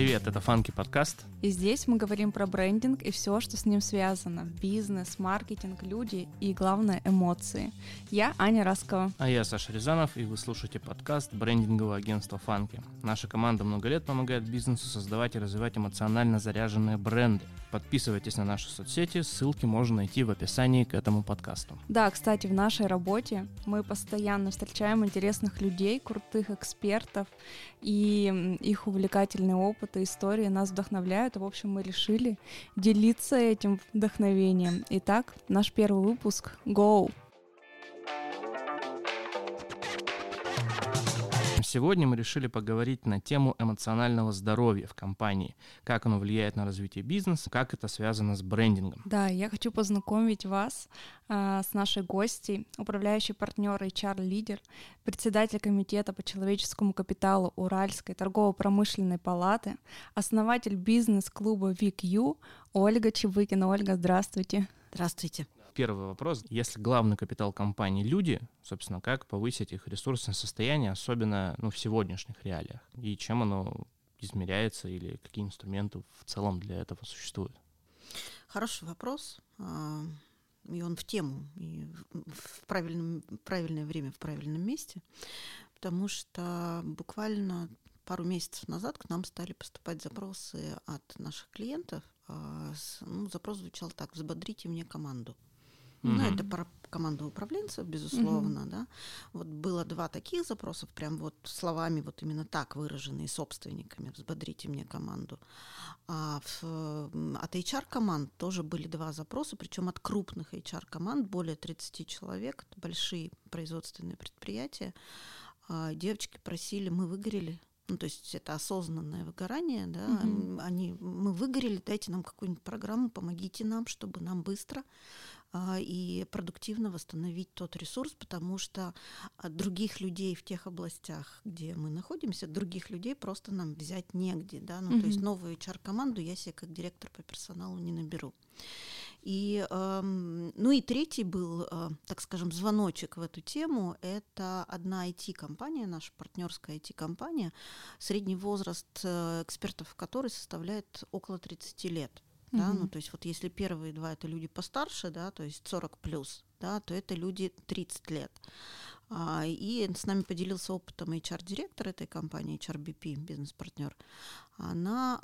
привет, это Фанки подкаст. И здесь мы говорим про брендинг и все, что с ним связано. Бизнес, маркетинг, люди и, главное, эмоции. Я Аня Раскова. А я Саша Рязанов, и вы слушаете подкаст брендингового агентства Фанки. Наша команда много лет помогает бизнесу создавать и развивать эмоционально заряженные бренды. Подписывайтесь на наши соцсети, ссылки можно найти в описании к этому подкасту. Да, кстати, в нашей работе мы постоянно встречаем интересных людей, крутых экспертов, и их увлекательный опыт и истории нас вдохновляют. И, в общем, мы решили делиться этим вдохновением. Итак, наш первый выпуск «Go!» Сегодня мы решили поговорить на тему эмоционального здоровья в компании, как оно влияет на развитие бизнеса, как это связано с брендингом. Да, я хочу познакомить вас а, с нашей гостьей, управляющий партнер HR-лидер, председатель комитета по человеческому капиталу Уральской торгово-промышленной палаты, основатель бизнес-клуба VIQ Ольга Чебыкина. Ольга, здравствуйте. Здравствуйте. Первый вопрос. Если главный капитал компании — люди, собственно, как повысить их ресурсное состояние, особенно ну, в сегодняшних реалиях? И чем оно измеряется или какие инструменты в целом для этого существуют? Хороший вопрос. А, и он в тему, и в правильном, правильное время, в правильном месте. Потому что буквально пару месяцев назад к нам стали поступать запросы от наших клиентов. А, ну, запрос звучал так: взбодрите мне команду. Mm-hmm. Ну, это про команду управленцев, безусловно, mm-hmm. да. Вот было два таких запросов, прям вот словами вот именно так выраженные собственниками, взбодрите мне команду. А в, от HR-команд тоже были два запроса, причем от крупных HR-команд, более 30 человек, это большие производственные предприятия. А девочки просили, мы выгорели, ну, то есть это осознанное выгорание, да, угу. они, мы выгорели, дайте нам какую-нибудь программу, помогите нам, чтобы нам быстро и продуктивно восстановить тот ресурс, потому что а, других людей в тех областях, где мы находимся, других людей просто нам взять негде, да, ну, mm-hmm. то есть новую HR-команду я себе как директор по персоналу не наберу. И, э, ну и третий был, э, так скажем, звоночек в эту тему. Это одна IT-компания, наша партнерская IT-компания, средний возраст э, экспертов которой составляет около 30 лет. Да, ну то есть вот если первые два это люди постарше, да, то есть 40 плюс, да, то это люди 30 лет. А, и с нами поделился опытом HR-директор этой компании, HRBP, бизнес-партнер. Она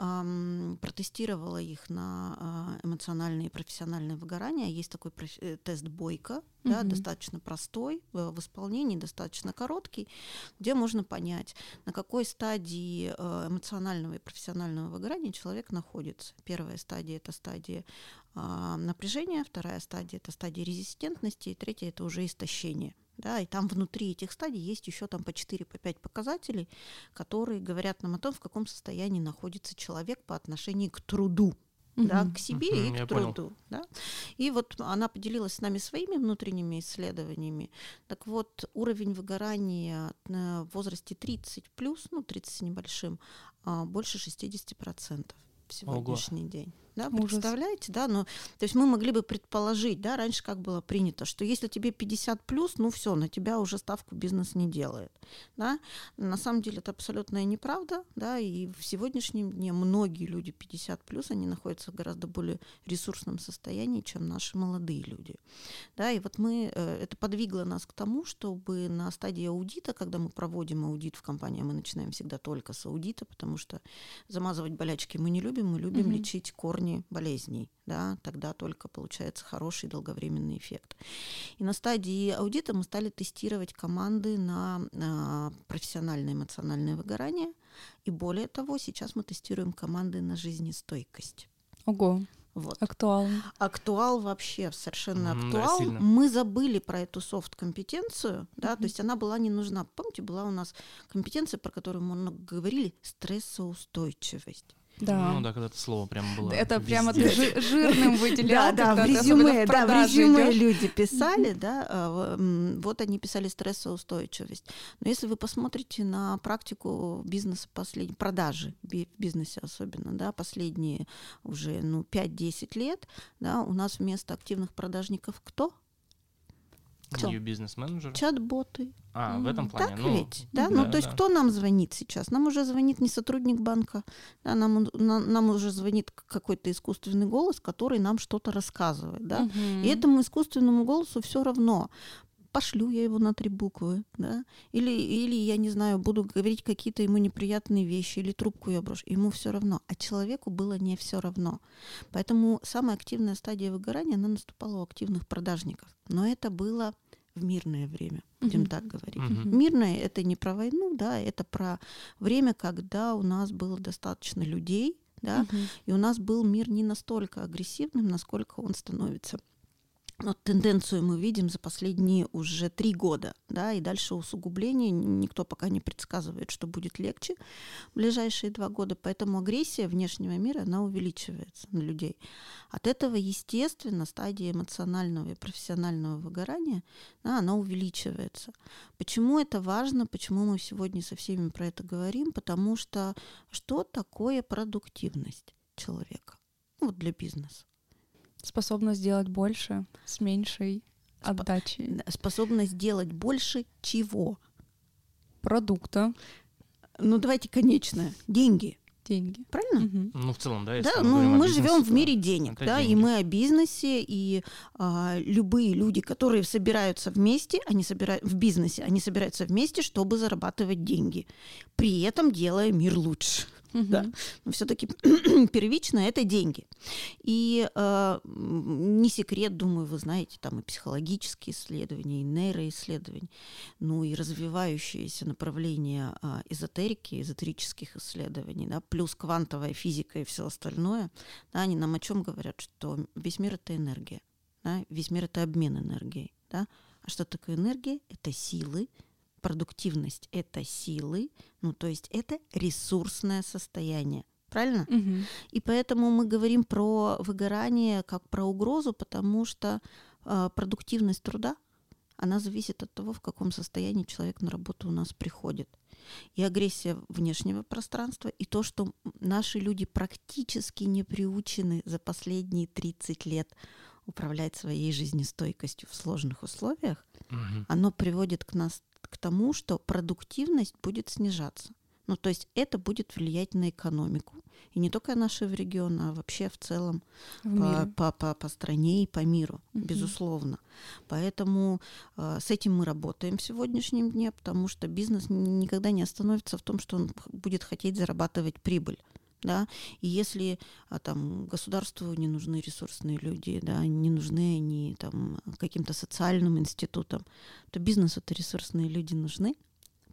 протестировала их на э, эмоциональное и профессиональное выгорание. Есть такой э, тест Бойко, да, достаточно простой в, в исполнении, достаточно короткий, где можно понять, на какой стадии э, эмоционального и профессионального выгорания человек находится. Первая стадия – это стадия э, напряжения, вторая стадия – это стадия резистентности, и третья – это уже истощение – да, и там внутри этих стадий есть еще там по 4-5 по 5 показателей, которые говорят нам о том, в каком состоянии находится человек по отношению к труду, угу. да, к себе угу, и к труду. Да? И вот она поделилась с нами своими внутренними исследованиями. Так вот, уровень выгорания в возрасте 30 плюс, ну 30 с небольшим, а, больше 60% в сегодняшний Ого. день. Да, представляете, да, но то есть мы могли бы предположить, да, раньше как было принято, что если тебе 50 плюс, ну все, на тебя уже ставку бизнес не делает, да. На самом деле это абсолютная неправда, да, и в сегодняшнем дне многие люди 50 плюс, они находятся в гораздо более ресурсном состоянии, чем наши молодые люди, да, и вот мы, э, это подвигло нас к тому, чтобы на стадии аудита, когда мы проводим аудит в компании, мы начинаем всегда только с аудита, потому что замазывать болячки мы не любим, мы любим mm-hmm. лечить корни корни болезней, да, тогда только получается хороший долговременный эффект. И на стадии аудита мы стали тестировать команды на, на профессиональное эмоциональное выгорание, и более того, сейчас мы тестируем команды на жизнестойкость. Ого. Вот. Актуал. Актуал вообще совершенно mm, актуал. Да, Мы забыли про эту софт-компетенцию, да, mm-hmm. то есть она была не нужна. Помните, была у нас компетенция, про которую мы много говорили, стрессоустойчивость. Да. Ну да, когда это слово прям было. Это везде. прямо ты жирным выделял. Да, да, в резюме, да, в резюме люди писали, да, а, вот они писали стрессоустойчивость. Но если вы посмотрите на практику бизнеса последней, продажи в бизнесе особенно, да, последние уже, ну, 5-10 лет, да, у нас вместо активных продажников кто? New Business Manager. Чат-боты. А, в этом плане. Так ну, ведь, да? да, ну, то есть да. кто нам звонит сейчас? Нам уже звонит не сотрудник банка, да, нам, на- нам уже звонит какой-то искусственный голос, который нам что-то рассказывает, да? Мгм. И этому искусственному голосу все равно. Пошлю я его на три буквы, да? Или, или я не знаю, буду говорить какие-то ему неприятные вещи, или трубку я брошу. Ему все равно. А человеку было не все равно. Поэтому самая активная стадия выгорания, она наступала у активных продажников. Но это было в мирное время, будем Мгм. так говорить. Мгм. Мирное это не про войну, да, это про время, когда у нас было достаточно людей, да, Мгм. и у нас был мир не настолько агрессивным, насколько он становится. Но тенденцию мы видим за последние уже три года, да, и дальше усугубление никто пока не предсказывает, что будет легче в ближайшие два года, поэтому агрессия внешнего мира, она увеличивается на людей. От этого, естественно, стадия эмоционального и профессионального выгорания, да, она увеличивается. Почему это важно, почему мы сегодня со всеми про это говорим? Потому что что такое продуктивность человека? Ну, вот для бизнеса. Способность сделать больше с меньшей отдачей Способность делать больше чего? продукта, Ну, давайте конечное. Деньги. деньги. Правильно? Мгм. Ну, в целом, да, если Да, мы ну мы бизнесе, живем в мире денег, это да, и деньги. мы о бизнесе, и а, любые люди, которые собираются вместе, они собирают в бизнесе, они собираются вместе, чтобы зарабатывать деньги, при этом делая мир лучше. Мгм. Да. Но все-таки первично это деньги. И э, не секрет, думаю, вы знаете, там и психологические исследования, и нейроисследования, ну и развивающиеся направления а, эзотерики, эзотерических исследований, да, плюс квантовая физика и все остальное, да, они нам о чем говорят, что весь мир это энергия, да, весь мир это обмен энергией, да. А что такое энергия? Это силы, продуктивность это силы, ну то есть это ресурсное состояние. Правильно? Мгм. И поэтому мы говорим про выгорание как про угрозу, потому что э, продуктивность труда, она зависит от того, в каком состоянии человек на работу у нас приходит. И агрессия внешнего пространства, и то, что наши люди практически не приучены за последние 30 лет управлять своей жизнестойкостью в сложных условиях, Мгм. оно приводит к нас к тому, что продуктивность будет снижаться. Ну, то есть это будет влиять на экономику. И не только нашего региона, а вообще в целом В по, по, по, по стране и по миру, Мгм. безусловно. Поэтому э, с этим мы работаем в сегодняшнем дне, потому что бизнес никогда не остановится в том, что он будет хотеть зарабатывать прибыль. Да? И если а, там, государству не нужны ресурсные люди, да, не нужны они там, каким-то социальным институтам, то бизнесу это ресурсные люди нужны.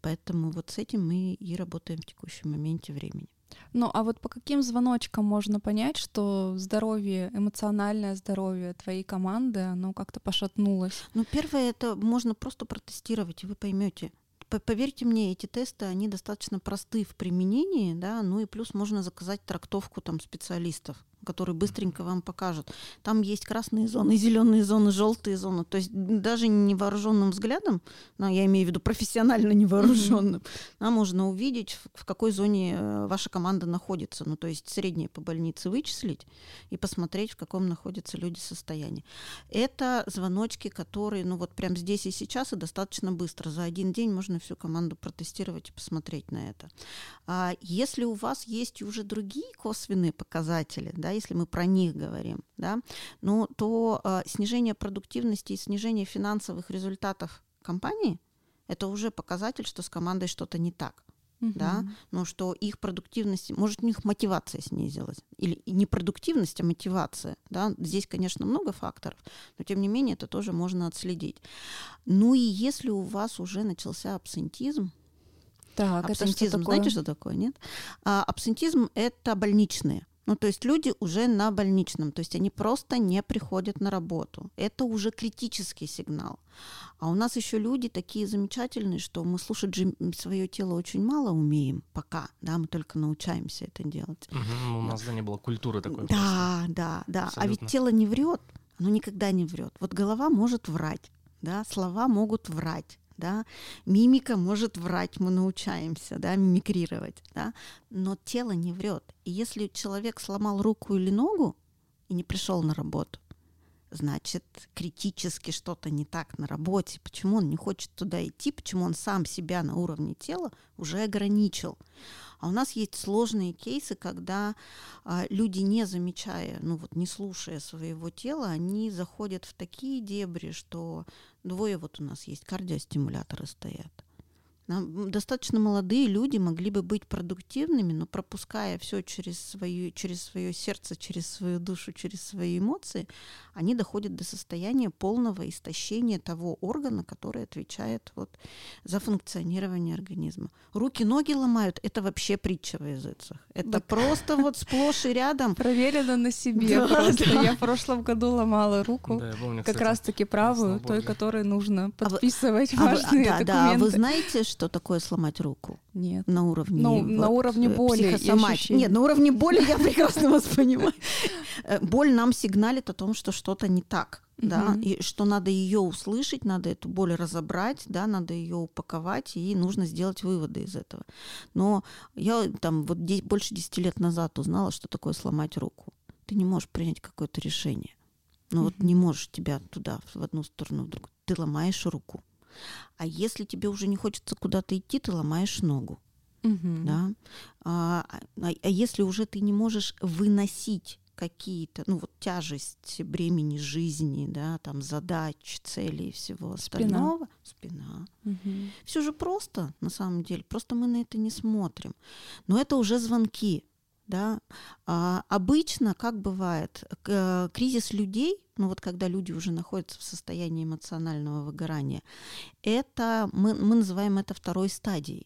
Поэтому вот с этим мы и работаем в текущем моменте времени. Ну, а вот по каким звоночкам можно понять, что здоровье, эмоциональное здоровье твоей команды, оно как-то пошатнулось? Ну, первое, это можно просто протестировать, и вы поймете. Поверьте мне, эти тесты, они достаточно просты в применении, да, ну и плюс можно заказать трактовку там специалистов, которые быстренько вам покажут. Там есть красные зоны, зеленые зоны, желтые зоны. То есть даже невооруженным взглядом, ну, я имею в виду профессионально невооруженным, да, можно увидеть, в- какой зоне э, ваша команда находится. Ну, то есть среднее по больнице вычислить и посмотреть, в каком находятся люди состоянии. Это звоночки, которые, ну вот прям здесь и сейчас, и достаточно быстро. За один день можно всю команду протестировать и посмотреть на это. А если у вас есть уже другие косвенные показатели, да, если мы про них говорим, да, ну, то а, снижение продуктивности и снижение финансовых результатов компании это уже показатель, что с командой что-то не так да, Мгм. но что их продуктивность, может, у них мотивация снизилась. Или не продуктивность, а мотивация. Да? Здесь, конечно, много факторов, но тем не менее это тоже можно отследить. Ну и если у вас уже начался абсентизм, Так, это что абсентизм, такое? знаете, что такое, нет? А, абсентизм — это больничные. Ну, то есть люди уже на больничном, то есть они просто не приходят на работу. Это уже критический сигнал. А у нас еще люди такие замечательные, что мы слушать же свое тело очень мало умеем пока, да, мы только научаемся это делать. Ну, У нас да не было культуры такой. просто. Да, да, да. А Абсолютно. ведь тело не врет, оно никогда не врет. Вот голова может врать, да, слова могут врать, да, мимика может врать, мы научаемся, да, мимикрировать, да, но тело не врет. И если человек сломал руку или ногу и не пришел на работу, значит, критически что-то не так на работе, почему он не хочет туда идти, почему он сам себя на уровне тела уже ограничил. А у нас есть сложные кейсы, когда а, люди, не замечая, ну вот не слушая своего тела, они заходят в такие дебри, что двое вот у нас есть кардиостимуляторы стоят Достаточно молодые люди могли бы быть продуктивными, но пропуская все через, свою, через свое сердце, через свою душу, через свои эмоции, они доходят до состояния полного истощения того органа, который отвечает вот за функционирование организма. Руки, ноги ломают, это вообще притча в языцах. Это так. просто вот сплошь и рядом. Проверено на себе да, просто. Да. Я в прошлом году ломала руку, да, помню, как раз-таки правую, той, которой нужно подписывать а вы, важные а вы, да, документы. Да, вы знаете, что такое сломать руку? Нет. На уровне ну, вот, на уровне э, боли Нет, на уровне боли я прекрасно вас понимаю. Э, боль нам сигналит о том, что что-то не так. Да, и что надо ее услышать, надо эту боль разобрать, да, надо ее упаковать, и нужно сделать выводы из этого. Но я там вот больше 10 лет назад узнала, что такое сломать руку. Ты не можешь принять какое-то решение. Ну вот не можешь тебя туда, в одну сторону, в другую. Ты ломаешь руку. А если тебе уже не хочется куда-то идти, ты ломаешь ногу. Угу. Да? А, а, а если уже ты не можешь выносить какие-то, ну вот тяжесть бремени жизни, да, там задач, целей и всего остального. Спина. Угу. Все же просто, на самом деле. Просто мы на это не смотрим. Но это уже звонки. Да? А, обычно, как бывает, э, кризис людей, ну вот когда люди уже находятся в состоянии эмоционального выгорания, это мы, мы называем это второй стадией.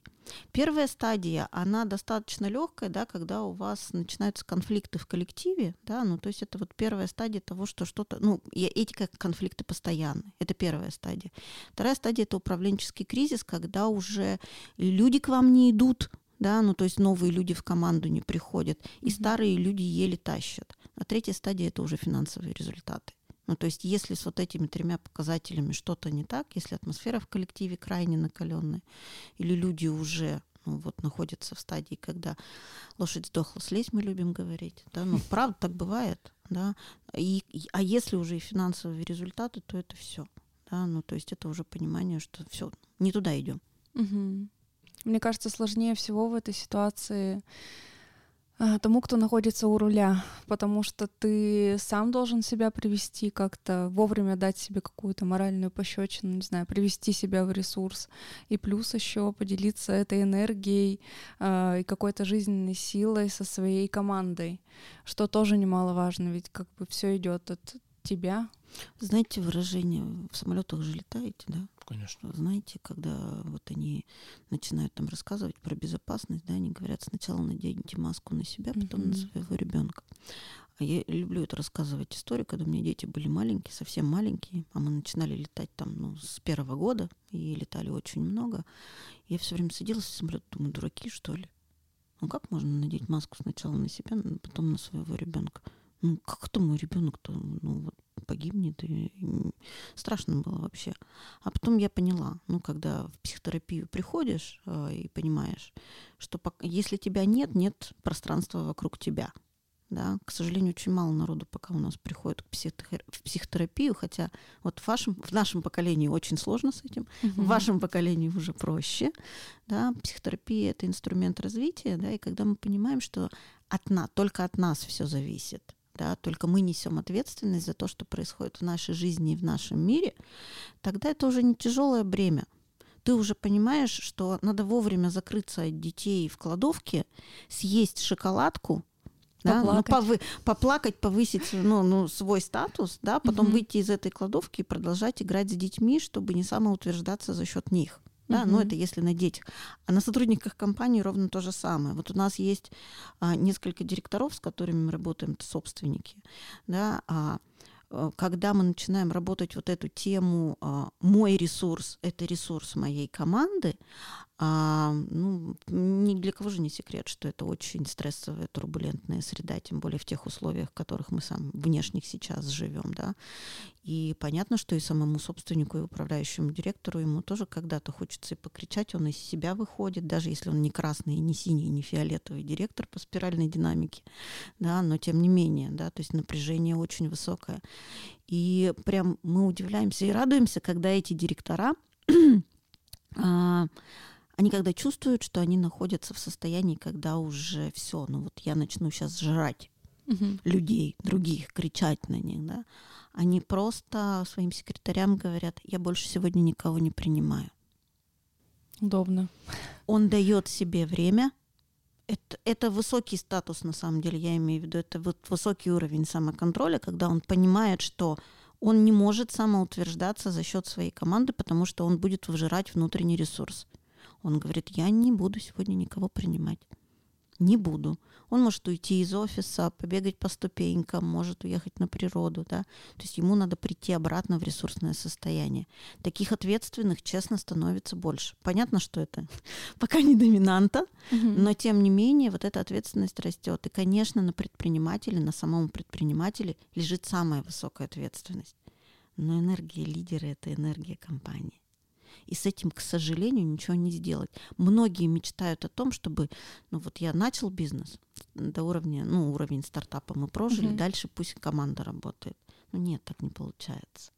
Первая стадия, она достаточно легкая, да, когда у вас начинаются конфликты в коллективе, да, ну то есть это вот первая стадия того, что что-то, ну эти как конфликты постоянны, это первая стадия. Вторая стадия это управленческий кризис, когда уже люди к вам не идут, да, ну то есть новые люди в команду не приходят, и старые люди еле тащат. А третья стадия это уже финансовые результаты. Ну, то есть, если с вот этими тремя показателями что-то не так, если атмосфера в коллективе крайне накаленная, или люди уже ну, вот находятся в стадии, когда лошадь сдохла, слезть мы любим говорить, да, ну, правда так бывает, да, и, а если уже и финансовые результаты, то это все, да, ну, то есть это уже понимание, что все, не туда идем. Угу. Мне кажется, сложнее всего в этой ситуации а, тому, кто находится у руля, потому что ты сам должен себя привести как-то, вовремя дать себе какую-то моральную пощечину, не знаю, привести себя в ресурс, и плюс еще поделиться этой энергией э, и какой-то жизненной силой со своей командой, что тоже немаловажно, ведь как бы все идет от тебя. Знаете выражение в самолетах же летаете, да? Конечно. Знаете, когда вот они начинают там рассказывать про безопасность, да, они говорят, сначала наденьте маску на себя, потом mm-hmm. на своего ребенка. А я люблю это рассказывать историю, когда у меня дети были маленькие, совсем маленькие, а мы начинали летать там ну, с первого года и летали очень много. Я все время сидела в самолете, думаю, дураки, что ли? Ну как можно надеть маску сначала на себя, потом на своего ребенка? Ну как это мой ребенок-то? Ну вот погибнет. И, страшно было вообще. А потом я поняла, ну, когда в психотерапию приходишь э, и понимаешь, что пока, если тебя нет, нет пространства вокруг тебя. Да, к сожалению, очень мало народу пока у нас приходит к психотер... в психотерапию, хотя вот в, вашем, в нашем поколении очень сложно с этим, угу. в вашем поколении уже проще. Да, психотерапия это инструмент развития, да, и когда мы понимаем, что от нас, только от нас все зависит, да, только мы несем ответственность за то, что происходит в нашей жизни и в нашем мире, тогда это уже не тяжелое бремя. Ты уже понимаешь, что надо вовремя закрыться от детей в кладовке, съесть шоколадку, да, ну, повы, поплакать, повысить ну, ну, свой статус, да, потом угу. выйти из этой кладовки и продолжать играть с детьми, чтобы не самоутверждаться за счет них. Да, угу. но это если на детях. А на сотрудниках компании ровно то же самое. Вот у нас есть а, несколько директоров, с которыми мы работаем, это собственники. Да, а, э, когда мы начинаем работать вот эту тему а, «мой ресурс – это ресурс моей команды», А, ну, ни для кого же не секрет, что это очень стрессовая, турбулентная среда, тем более в тех условиях, в которых мы сам внешних сейчас живем, да. И понятно, что и самому собственнику, и управляющему директору ему тоже когда-то хочется и покричать, он из себя выходит, даже если он не красный, не синий, не фиолетовый директор по спиральной динамике, да, но тем не менее, да, то есть напряжение очень высокое. И прям мы удивляемся и радуемся, когда эти директора а, они когда чувствуют, что они находятся в состоянии, когда уже все, ну вот я начну сейчас жрать угу. людей, других, кричать на них, да, они просто своим секретарям говорят, я больше сегодня никого не принимаю. Удобно. Он дает себе время. Это, это высокий статус, на самом деле, я имею в виду, это вот высокий уровень самоконтроля, когда он понимает, что он не может самоутверждаться за счет своей команды, потому что он будет выжирать внутренний ресурс. Он говорит, я не буду сегодня никого принимать. Не буду. Он может уйти из офиса, побегать по ступенькам, может уехать на природу, да. То есть ему надо прийти обратно в ресурсное состояние. Таких ответственных, честно, становится больше. Понятно, что это пока не доминанта, но тем не менее вот эта ответственность растет. И, конечно, на предпринимателе, на самом предпринимателе лежит самая высокая ответственность. Но энергия лидера — это энергия компании. И с этим, к сожалению, ничего не сделать. Многие мечтают о том, чтобы, ну вот я начал бизнес до уровня, ну уровень стартапа мы прожили, угу. дальше пусть команда работает. Но нет, так не получается.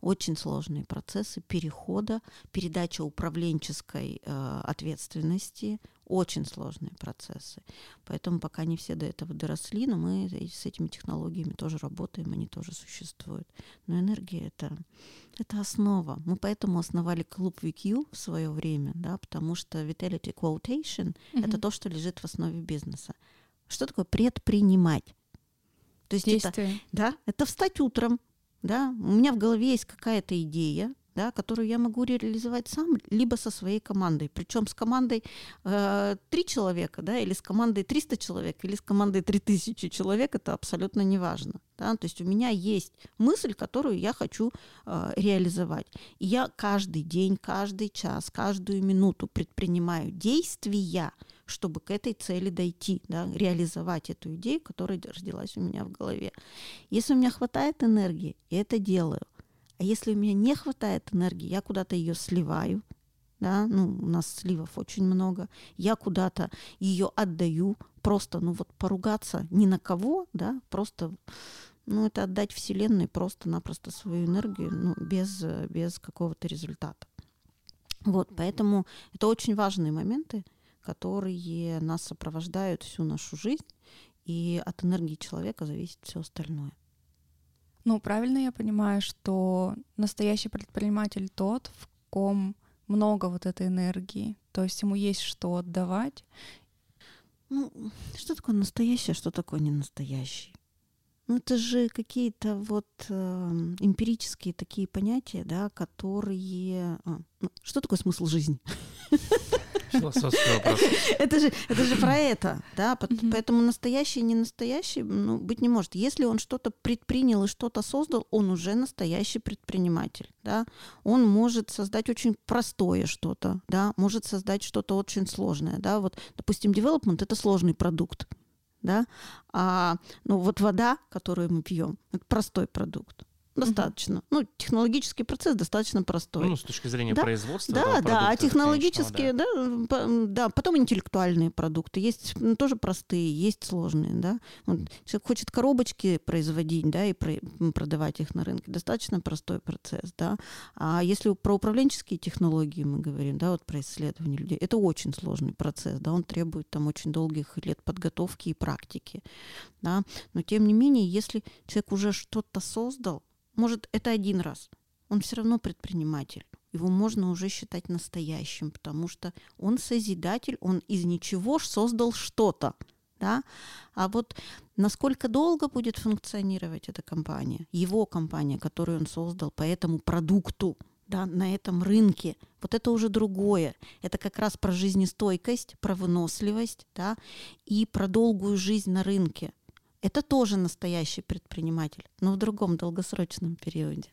Очень сложные процессы перехода, передача управленческой э, ответственности, очень сложные процессы. Поэтому пока не все до этого доросли, но мы с этими технологиями тоже работаем, они тоже существуют. Но энергия это, это основа. Мы поэтому основали клуб VQ в свое время, да, потому что Vitality Quotation mm-hmm. это то, что лежит в основе бизнеса. Что такое предпринимать? То есть это, да, это встать утром, да, у меня в голове есть какая-то идея, да, которую я могу реализовать сам, либо со своей командой. Причем с командой э, 3 человека, да, или с командой 300 человек, или с командой 3000 человек, это абсолютно не важно. Да? То есть у меня есть мысль, которую я хочу э, реализовать. И я каждый день, каждый час, каждую минуту предпринимаю действия, чтобы к этой цели дойти, да, реализовать эту идею, которая родилась у меня в голове. Если у меня хватает энергии, я это делаю – а если у меня не хватает энергии, я куда-то ее сливаю, да, ну, у нас сливов очень много, я куда-то ее отдаю, просто, ну, вот поругаться ни на кого, да, просто, ну, это отдать Вселенной просто-напросто свою энергию, ну, без, без какого-то результата. Вот, поэтому это очень важные моменты, которые нас сопровождают всю нашу жизнь, и от энергии человека зависит все остальное. Ну, правильно я понимаю, что настоящий предприниматель тот, в ком много вот этой энергии, то есть ему есть что отдавать. Ну, что такое настоящее, что такое не настоящий? Ну, это же какие-то вот э, эмпирические такие понятия, да, которые... А, ну, что такое смысл жизни? Философский вопрос. Это же, это же про это, да, поэтому настоящий и не настоящий ну, быть не может. Если он что-то предпринял и что-то создал, он уже настоящий предприниматель, да. Он может создать очень простое что-то, да, может создать что-то очень сложное, да. Вот, допустим, development — это сложный продукт, да, а ну вот вода, которую мы пьем, это простой продукт достаточно. Угу. Ну, технологический процесс достаточно простой. Ну, с точки зрения да? производства. Да, да, а технологические, да. да, да, потом интеллектуальные продукты. Есть ну, тоже простые, есть сложные, да. Вот, человек хочет коробочки производить, да, и про, продавать их на рынке. Достаточно простой процесс, да. А если про управленческие технологии мы говорим, да, вот про исследование людей, это очень сложный процесс, да, он требует там очень долгих лет подготовки и практики, да. Но тем не менее, если человек уже что-то создал, может, это один раз. Он все равно предприниматель. Его можно уже считать настоящим, потому что он созидатель, он из ничего создал что-то. Да? А вот насколько долго будет функционировать эта компания, его компания, которую он создал по этому продукту, да, на этом рынке, вот это уже другое. Это как раз про жизнестойкость, про выносливость да, и про долгую жизнь на рынке. Это тоже настоящий предприниматель, но в другом долгосрочном периоде.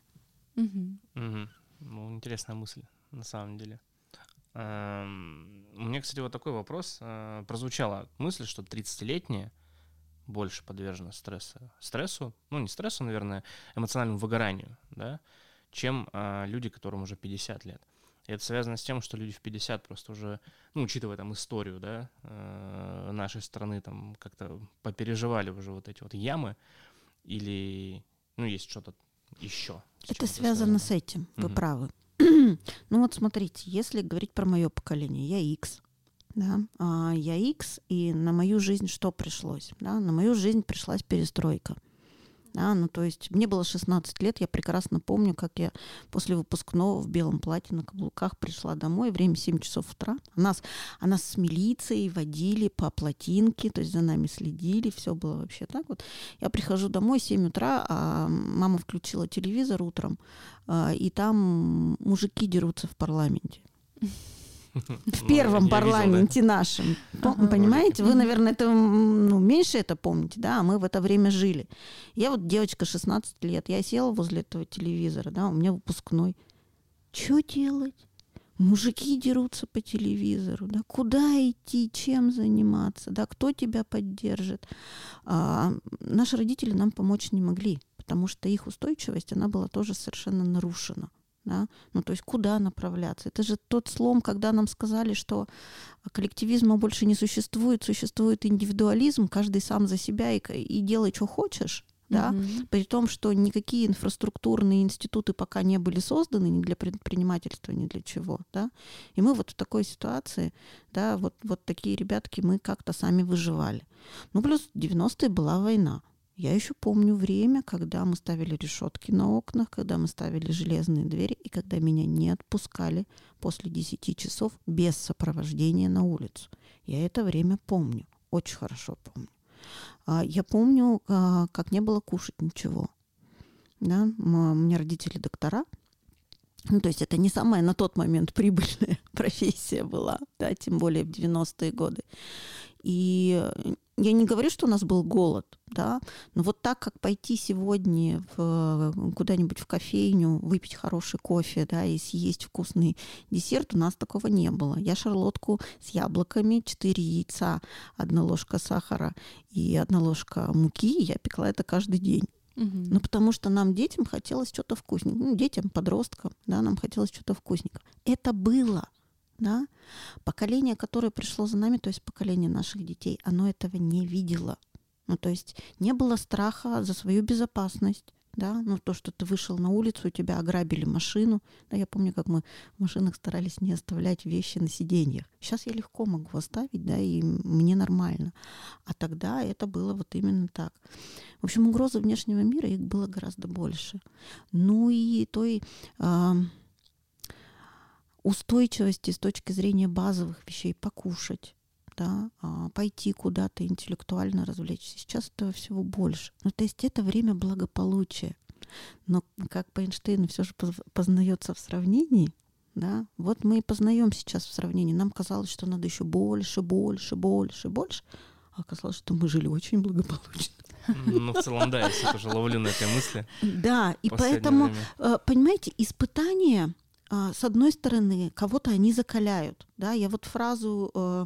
Угу. Угу. Ну, интересная мысль, на самом деле. Эм, у меня, кстати, вот такой вопрос. Э, прозвучала мысль, что 30-летние больше подвержены стрессу, стрессу, ну не стрессу, наверное, эмоциональному выгоранию, да, чем э, люди, которым уже 50 лет. И это связано с тем, что люди в 50 просто уже, ну, учитывая там историю, да, э, нашей страны, там как-то попереживали уже вот эти вот ямы, или, ну, есть что-то еще. Это связано, связано с этим, вы угу. правы. ну вот смотрите, если говорить про мое поколение, я X, да, а я X, и на мою жизнь что пришлось? Да? На мою жизнь пришлась перестройка. Да, ну, то есть мне было 16 лет, я прекрасно помню, как я после выпускного в белом платье на каблуках пришла домой, время 7 часов утра. Нас, а нас с милицией водили по плотинке, то есть за нами следили, все было вообще так вот. Я прихожу домой 7 утра, а мама включила телевизор утром, а, и там мужики дерутся в парламенте. В ну, первом парламенте нашем. Понимаете? Вы, наверное, это ну, меньше это помните, да, а мы в это время жили. Я вот девочка 16 лет, я села возле этого телевизора, да, у меня выпускной. Что делать? Мужики дерутся по телевизору, да, куда идти, чем заниматься, да, кто тебя поддержит. А, наши родители нам помочь не могли, потому что их устойчивость, она была тоже совершенно нарушена да, ну то есть куда направляться. Это же тот слом, когда нам сказали, что коллективизма больше не существует, существует индивидуализм, каждый сам за себя и, и делай, что хочешь, да, mm-hmm. при том, что никакие инфраструктурные институты пока не были созданы ни для предпринимательства, ни для чего, да, и мы вот в такой ситуации, да, вот, вот такие ребятки, мы как-то сами выживали. Ну, плюс 90-е была война, я еще помню время, когда мы ставили решетки на окнах, когда мы ставили железные двери, и когда меня не отпускали после 10 часов без сопровождения на улицу. Я это время помню, очень хорошо помню. А, я помню, а, как не было кушать ничего. Да? У меня родители доктора, ну, то есть это не самая на тот момент прибыльная профессия была, да, тем более в 90-е годы. И я не говорю, что у нас был голод, да, но вот так, как пойти сегодня в, куда-нибудь в кофейню, выпить хороший кофе, да, и съесть вкусный десерт, у нас такого не было. Я шарлотку с яблоками, 4 яйца, одна ложка сахара и одна ложка муки, я пекла это каждый день. Угу. Ну, потому что нам, детям, хотелось что-то вкусненькое. Ну, детям, подросткам, да, нам хотелось что-то вкусненькое. Это было да, поколение, которое пришло за нами, то есть поколение наших детей, оно этого не видело. Ну, то есть не было страха за свою безопасность, да, ну, то, что ты вышел на улицу, у тебя ограбили машину. Да, я помню, как мы в машинах старались не оставлять вещи на сиденьях. Сейчас я легко могу оставить, да, и мне нормально. А тогда это было вот именно так. В общем, угрозы внешнего мира, их было гораздо больше. Ну и той... Э, устойчивости с точки зрения базовых вещей, покушать, да, а, пойти куда-то интеллектуально развлечься. Сейчас этого всего больше. Ну, то есть это время благополучия. Но как по Эйнштейну все же познается в сравнении, да, вот мы и познаем сейчас в сравнении. Нам казалось, что надо еще больше, больше, больше, больше, а оказалось, что мы жили очень благополучно. Ну, в целом, да, я все тоже ловлю на этой мысли. Да, и поэтому, время. Э, понимаете, испытания с одной стороны, кого-то они закаляют. Да? Я вот фразу, э,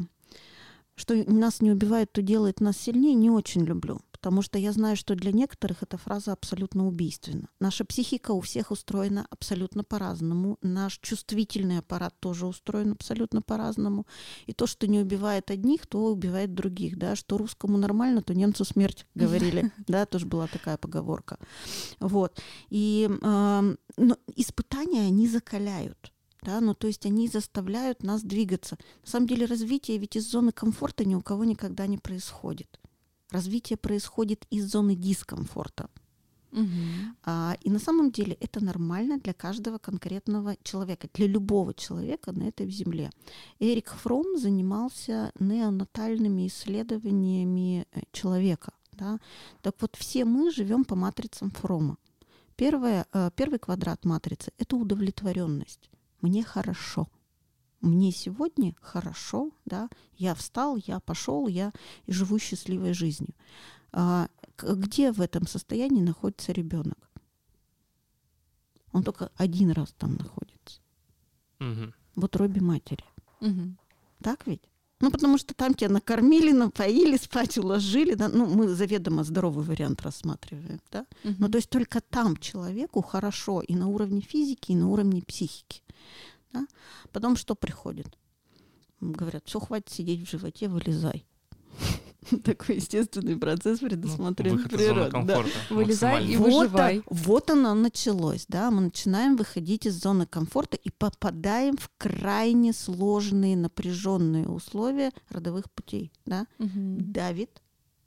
что нас не убивает, то делает нас сильнее, не очень люблю. Потому что я знаю, что для некоторых эта фраза абсолютно убийственна. Наша психика у всех устроена абсолютно по-разному. Наш чувствительный аппарат тоже устроен абсолютно по-разному. И то, что не убивает одних, то убивает других. Да? Что русскому нормально, то немцу смерть, говорили. Да, тоже была такая поговорка. Вот. И э, но испытания, они закаляют. Да, ну то есть они заставляют нас двигаться. На самом деле развитие ведь из зоны комфорта ни у кого никогда не происходит. Развитие происходит из зоны дискомфорта. Угу. А, и на самом деле это нормально для каждого конкретного человека, для любого человека на этой земле. Эрик Фром занимался неонатальными исследованиями э, человека. Да? Так вот, все мы живем по матрицам Фрома. Первое, э, первый квадрат матрицы – это удовлетворенность. Мне хорошо мне сегодня хорошо, да, я встал, я пошел, я живу счастливой жизнью. А, где в этом состоянии находится ребенок? Он только один раз там находится. Угу. В утробе матери. Мгм. Так ведь? Ну, потому что там тебя накормили, напоили, спать уложили, да, ну, мы заведомо здоровый вариант рассматриваем, да. Ну, Мгм. то есть только там человеку хорошо и на уровне физики, и на уровне психики. Да? Потом что приходит? Говорят, все, хватит сидеть в животе, вылезай. Такой естественный процесс Ну, предусмотрен зоны природой. да. Вылезай и. Вот, выживай. вот оно началось, да, мы начинаем выходить из зоны комфорта и попадаем в крайне сложные, напряженные условия родовых путей, да, Мгм. давит,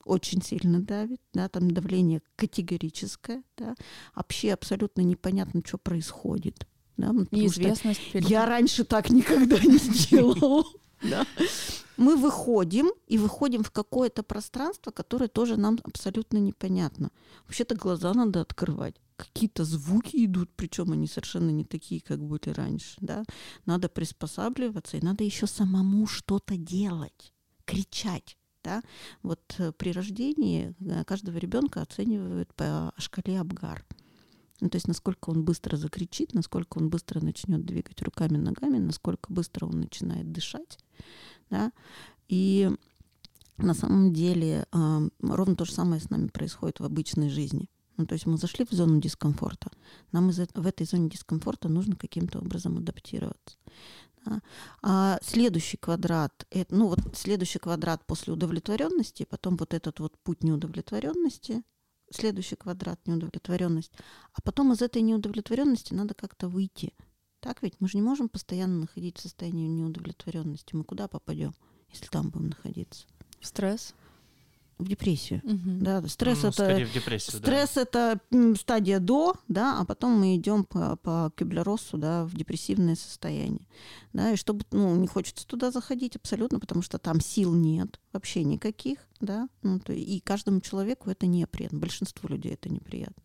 очень сильно давит, да, там давление категорическое, да, вообще абсолютно непонятно, что происходит, да, ну, Неизвестность перед- я раньше так никогда не делала. да. Мы выходим и выходим в какое-то пространство, которое тоже нам абсолютно непонятно. Вообще-то глаза надо открывать. Какие-то звуки идут, причем они совершенно не такие, как были раньше. Да? Надо приспосабливаться, и надо еще самому что-то делать, кричать. Да? Вот э, при рождении э, каждого ребенка оценивают по шкале Абгар. Ну, то есть насколько он быстро закричит, насколько он быстро начнет двигать руками, ногами, насколько быстро он начинает дышать. Да? И на самом деле а, ровно то же самое с нами происходит в обычной жизни. Ну, то есть мы зашли в зону дискомфорта. Нам из, в этой зоне дискомфорта нужно каким-то образом адаптироваться. да. А следующий квадрат, это, ну вот следующий квадрат после удовлетворенности, потом вот этот вот путь неудовлетворенности, следующий квадрат неудовлетворенность, а потом из этой неудовлетворенности надо как-то выйти. Так ведь мы же не можем постоянно находить в состоянии неудовлетворенности. Мы куда попадем, если там будем находиться? Стресс. В депрессию. Мгм. Да, стресс Ну, это депрессию, да. Стресс это стадия до, да, а потом мы идем по, по Кюблер-Россу, да, в депрессивное состояние. Да, и чтобы, ну, не хочется туда заходить абсолютно, потому что там сил нет вообще никаких, да, ну, то, и каждому человеку это неприятно, большинству людей это неприятно.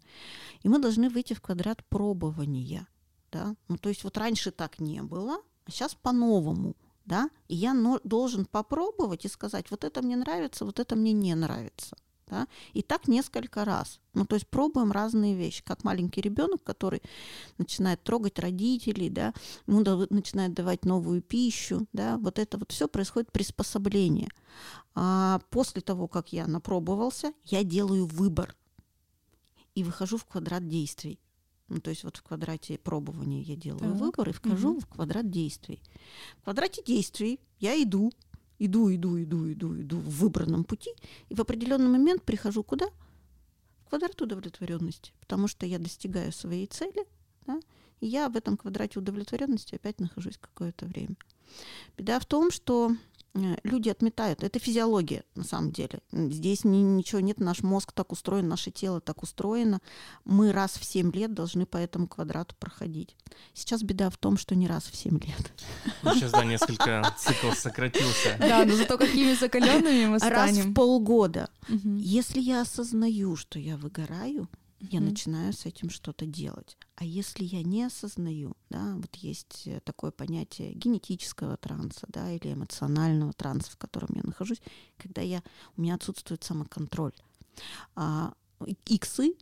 И мы должны выйти в квадрат пробования, да, ну, то есть вот раньше так не было, а сейчас по-новому, да, и я должен попробовать и сказать, вот это мне нравится, вот это мне не нравится, да, и так несколько раз. Ну, то есть пробуем разные вещи, как маленький ребенок, который начинает трогать родителей, да, ему начинает давать новую пищу, да, вот это вот все происходит приспособление. А после того, как я напробовался, я делаю выбор и выхожу в квадрат действий. Ну, то есть вот в квадрате пробования я делаю Так, выбор и вхожу мгм. в квадрат действий. В квадрате действий я иду, иду, иду, иду, иду, иду в выбранном пути, и в определенный момент прихожу куда? В квадрат удовлетворенности, потому что я достигаю своей цели, да, и я в этом квадрате удовлетворенности опять нахожусь какое-то время. Беда в том, что люди отметают. Это физиология, на самом деле. Здесь ни- ничего нет, наш мозг так устроен, наше тело так устроено. Мы раз в 7 лет должны по этому квадрату проходить. Сейчас беда в том, что не раз в 7 лет. Ну, Сейчас, да, несколько цикл сократился. Да, но зато какими закаленными мы А Раз в станем. полгода. Если я осознаю, что я выгораю, я Мгм. начинаю с этим что-то делать. А если я не осознаю, да, вот есть э, такое понятие генетического транса, да, или эмоционального транса, в котором я нахожусь, когда я, у меня отсутствует самоконтроль. А иксы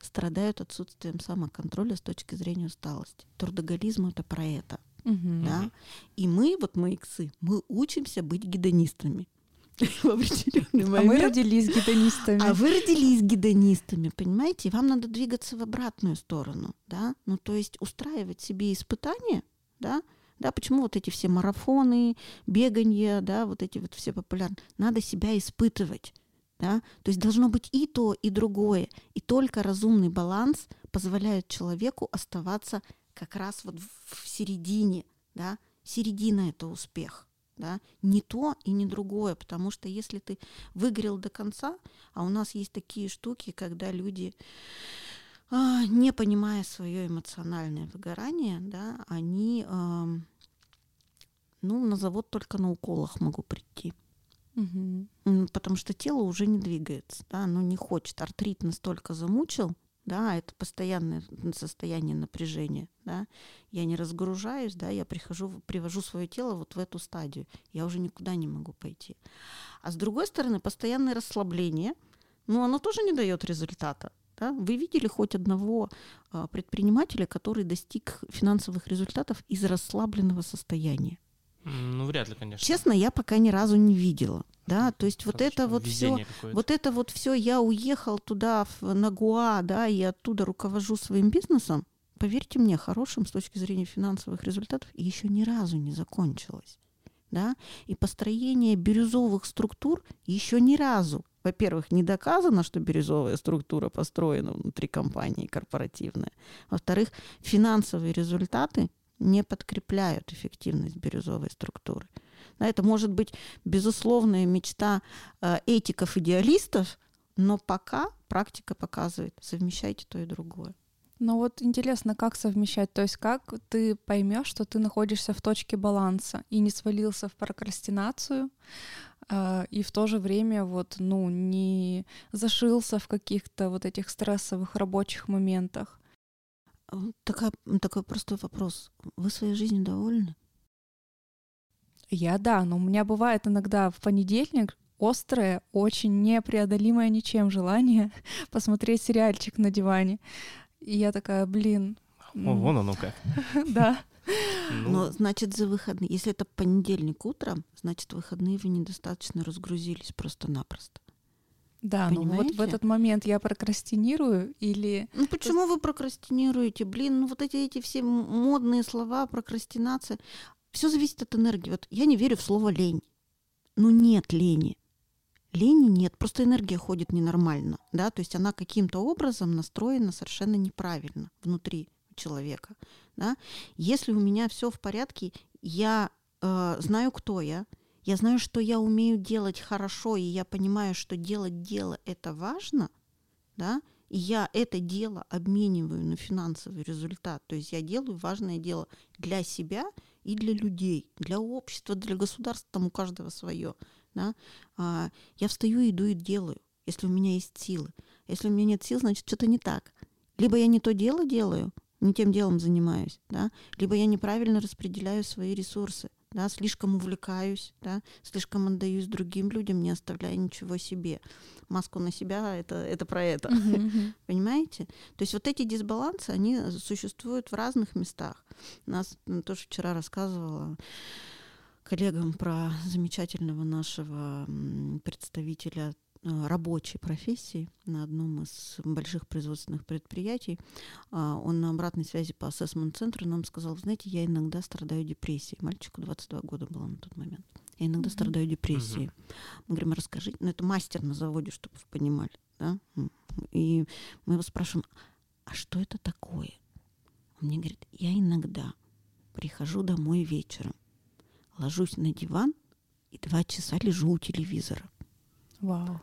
страдают отсутствием самоконтроля с точки зрения усталости. Трудоголизм это про это, Мгм. да. И мы, вот мы иксы, мы учимся быть гедонистами в определенный А мы момент. родились гедонистами. А вы родились гедонистами, понимаете? И вам надо двигаться в обратную сторону, да? Ну, то есть устраивать себе испытания, да? Да, почему вот эти все марафоны, беганье, да, вот эти вот все популярные. Надо себя испытывать, да? То есть должно быть и то, и другое. И только разумный баланс позволяет человеку оставаться как раз вот в середине, да? Середина — это успех. Да? Не то и не другое, потому что если ты выгорел до конца, а у нас есть такие штуки, когда люди, а, не понимая свое эмоциональное выгорание, да, они, ну, на завод только на уколах могу прийти. М, Потому что тело уже не двигается, да, оно не хочет. Артрит настолько замучил, да, это постоянное состояние напряжения, да. Я не разгружаюсь, да, я прихожу, привожу свое тело вот в эту стадию. Я уже никуда не могу пойти. А с другой стороны, постоянное расслабление, ну, оно тоже не дает результата. Да? Вы видели хоть одного а, предпринимателя, который достиг финансовых результатов из расслабленного состояния? Ну, вряд ли, конечно. Честно, я пока ни разу не видела. Да, то есть вот это вот все, вот это вот все, я уехал туда в, на Гуа, да, и оттуда руковожу своим бизнесом. Поверьте мне, хорошим с точки зрения финансовых результатов еще ни разу не закончилось. Да? И построение бирюзовых структур еще ни разу, во-первых, не доказано, что бирюзовая структура построена внутри компании корпоративная. Во-вторых, финансовые результаты не подкрепляют эффективность бирюзовой структуры. Это может быть безусловная мечта э, этиков-идеалистов, но пока практика показывает, совмещайте то и другое. Ну вот интересно, как совмещать, то есть как ты поймешь, что ты находишься в точке баланса и не свалился в прокрастинацию, э, и в то же время вот, ну, не зашился в каких-то вот этих стрессовых рабочих моментах. Такая, такой простой вопрос. Вы своей жизнью довольны? Я да, но у меня бывает иногда в понедельник острое, очень непреодолимое ничем желание посмотреть сериальчик на диване. И я такая, блин. О, вон оно как. Да. Ну. Но значит за выходные, если это понедельник утром, значит выходные вы недостаточно разгрузились просто-напросто. Да, Понимаете? ну вот в этот момент я прокрастинирую или... Ну почему вы прокрастинируете? Блин, ну вот эти, эти все модные слова, прокрастинация. Все зависит от энергии. Вот я не верю в слово лень. Ну нет лени. Лени нет, просто энергия ходит ненормально, да, то есть она каким-то образом настроена совершенно неправильно внутри человека, да. Если у меня все в порядке, я э, знаю, кто я, я знаю, что я умею делать хорошо, и я понимаю, что делать дело это важно, да, и я это дело обмениваю на финансовый результат. То есть я делаю важное дело для себя и для людей, для общества, для государства, там у каждого свое. Да? А, я встаю, иду и делаю, если у меня есть силы. Если у меня нет сил, значит, что-то не так. Либо я не то дело делаю, не тем делом занимаюсь, да? либо я неправильно распределяю свои ресурсы, да? слишком увлекаюсь, да? слишком отдаюсь другим людям, не оставляя ничего себе. Маску на себя это, это про это. Uh-huh, Понимаете? То есть вот эти дисбалансы, они существуют в разных местах. Нас тоже вчера рассказывала коллегам про замечательного нашего представителя рабочей профессии на одном из больших производственных предприятий. А, он на обратной связи по ассессмент-центру нам сказал, знаете, я иногда страдаю депрессией. Мальчику 22 года было на тот момент. Я иногда mm-hmm. страдаю депрессией. Mm-hmm. Мы говорим, расскажите. Ну, это мастер на заводе, чтобы вы понимали. Да? И мы его спрашиваем, а что это такое? Он мне говорит, я иногда прихожу домой вечером, ложусь на диван и два часа лежу у телевизора. Вау.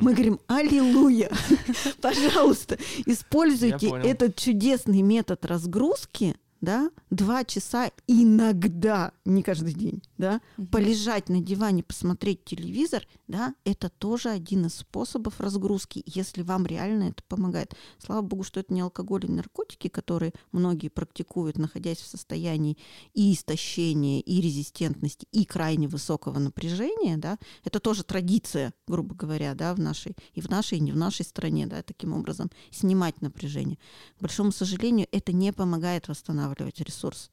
Мы говорим, аллилуйя, пожалуйста, используйте этот чудесный метод разгрузки да, два часа иногда, не каждый день, да, угу. полежать на диване, посмотреть телевизор, да, это тоже один из способов разгрузки, если вам реально это помогает. Слава богу, что это не алкоголь и наркотики, которые многие практикуют, находясь в состоянии и истощения, и резистентности, и крайне высокого напряжения, да, это тоже традиция, грубо говоря, да, в нашей, и в нашей, и не в нашей стране, да, таким образом снимать напряжение. К большому сожалению, это не помогает восстанавливать восстанавливать ресурс.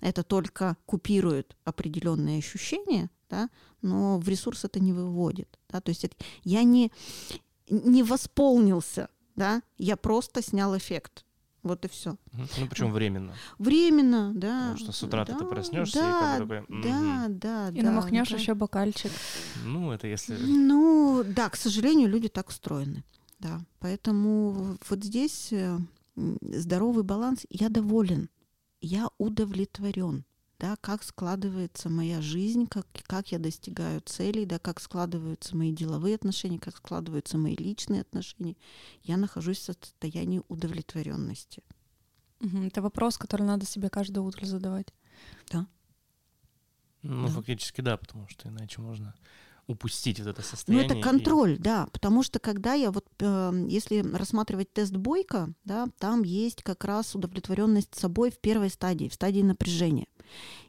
Это только купирует определенные ощущения, да, но в ресурс это не выводит. Да, то есть это, я не, не восполнился, да, я просто снял эффект. Вот и все. Ну, причем временно. Временно, да. Потому что с утра да, ты проснешься да, и как бы такой. Да, да, И да, намахнешь да. еще бокальчик. Ну, это если. Ну, да, к сожалению, люди так устроены. Да. Поэтому вот здесь э, здоровый баланс. Я доволен я удовлетворен, да, как складывается моя жизнь, как, как я достигаю целей, да, как складываются мои деловые отношения, как складываются мои личные отношения. Я нахожусь в состоянии удовлетворенности. Это вопрос, который надо себе каждое утро задавать. Да. Ну, да. фактически да, потому что иначе можно упустить вот это состояние. Ну, это контроль, и... да, потому что когда я вот, э, если рассматривать тест Бойко, да, там есть как раз удовлетворенность собой в первой стадии, в стадии напряжения.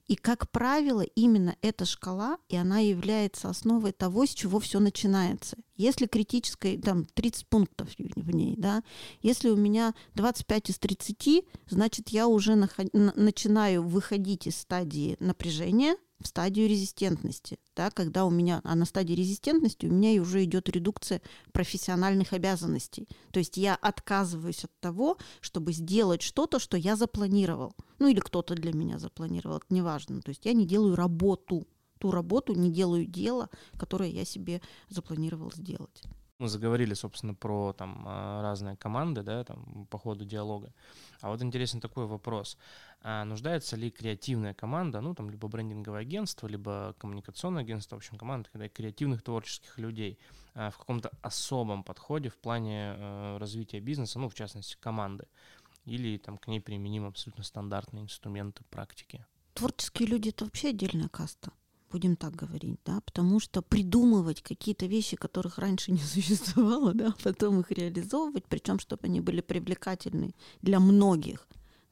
И, как правило, именно эта шкала, и она является основой того, с чего все начинается. Если критической, там, 30 пунктов в ней, да, если у меня 25 из 30, значит, я уже наход... начинаю выходить из стадии напряжения, в стадию резистентности, да, когда у меня, а на стадии резистентности у меня уже идет редукция профессиональных обязанностей. То есть я отказываюсь от того, чтобы сделать что-то, что я запланировал. Ну или кто-то для меня запланировал, это неважно. То есть я не делаю работу, ту работу, не делаю дело, которое я себе запланировал сделать. Мы заговорили, собственно, про там а, разные команды, да, там по ходу диалога. А вот интересен такой вопрос. А нуждается ли креативная команда, ну, там, либо брендинговое агентство, либо коммуникационное агентство, в общем, команда, когда креативных творческих людей а, в каком-то особом подходе в плане а, развития бизнеса, ну, в частности, команды, или там к ней применимы абсолютно стандартные инструменты практики? Творческие люди — это вообще отдельная каста будем так говорить, да, потому что придумывать какие-то вещи, которых раньше не существовало, да, потом их реализовывать, причем чтобы они были привлекательны для многих,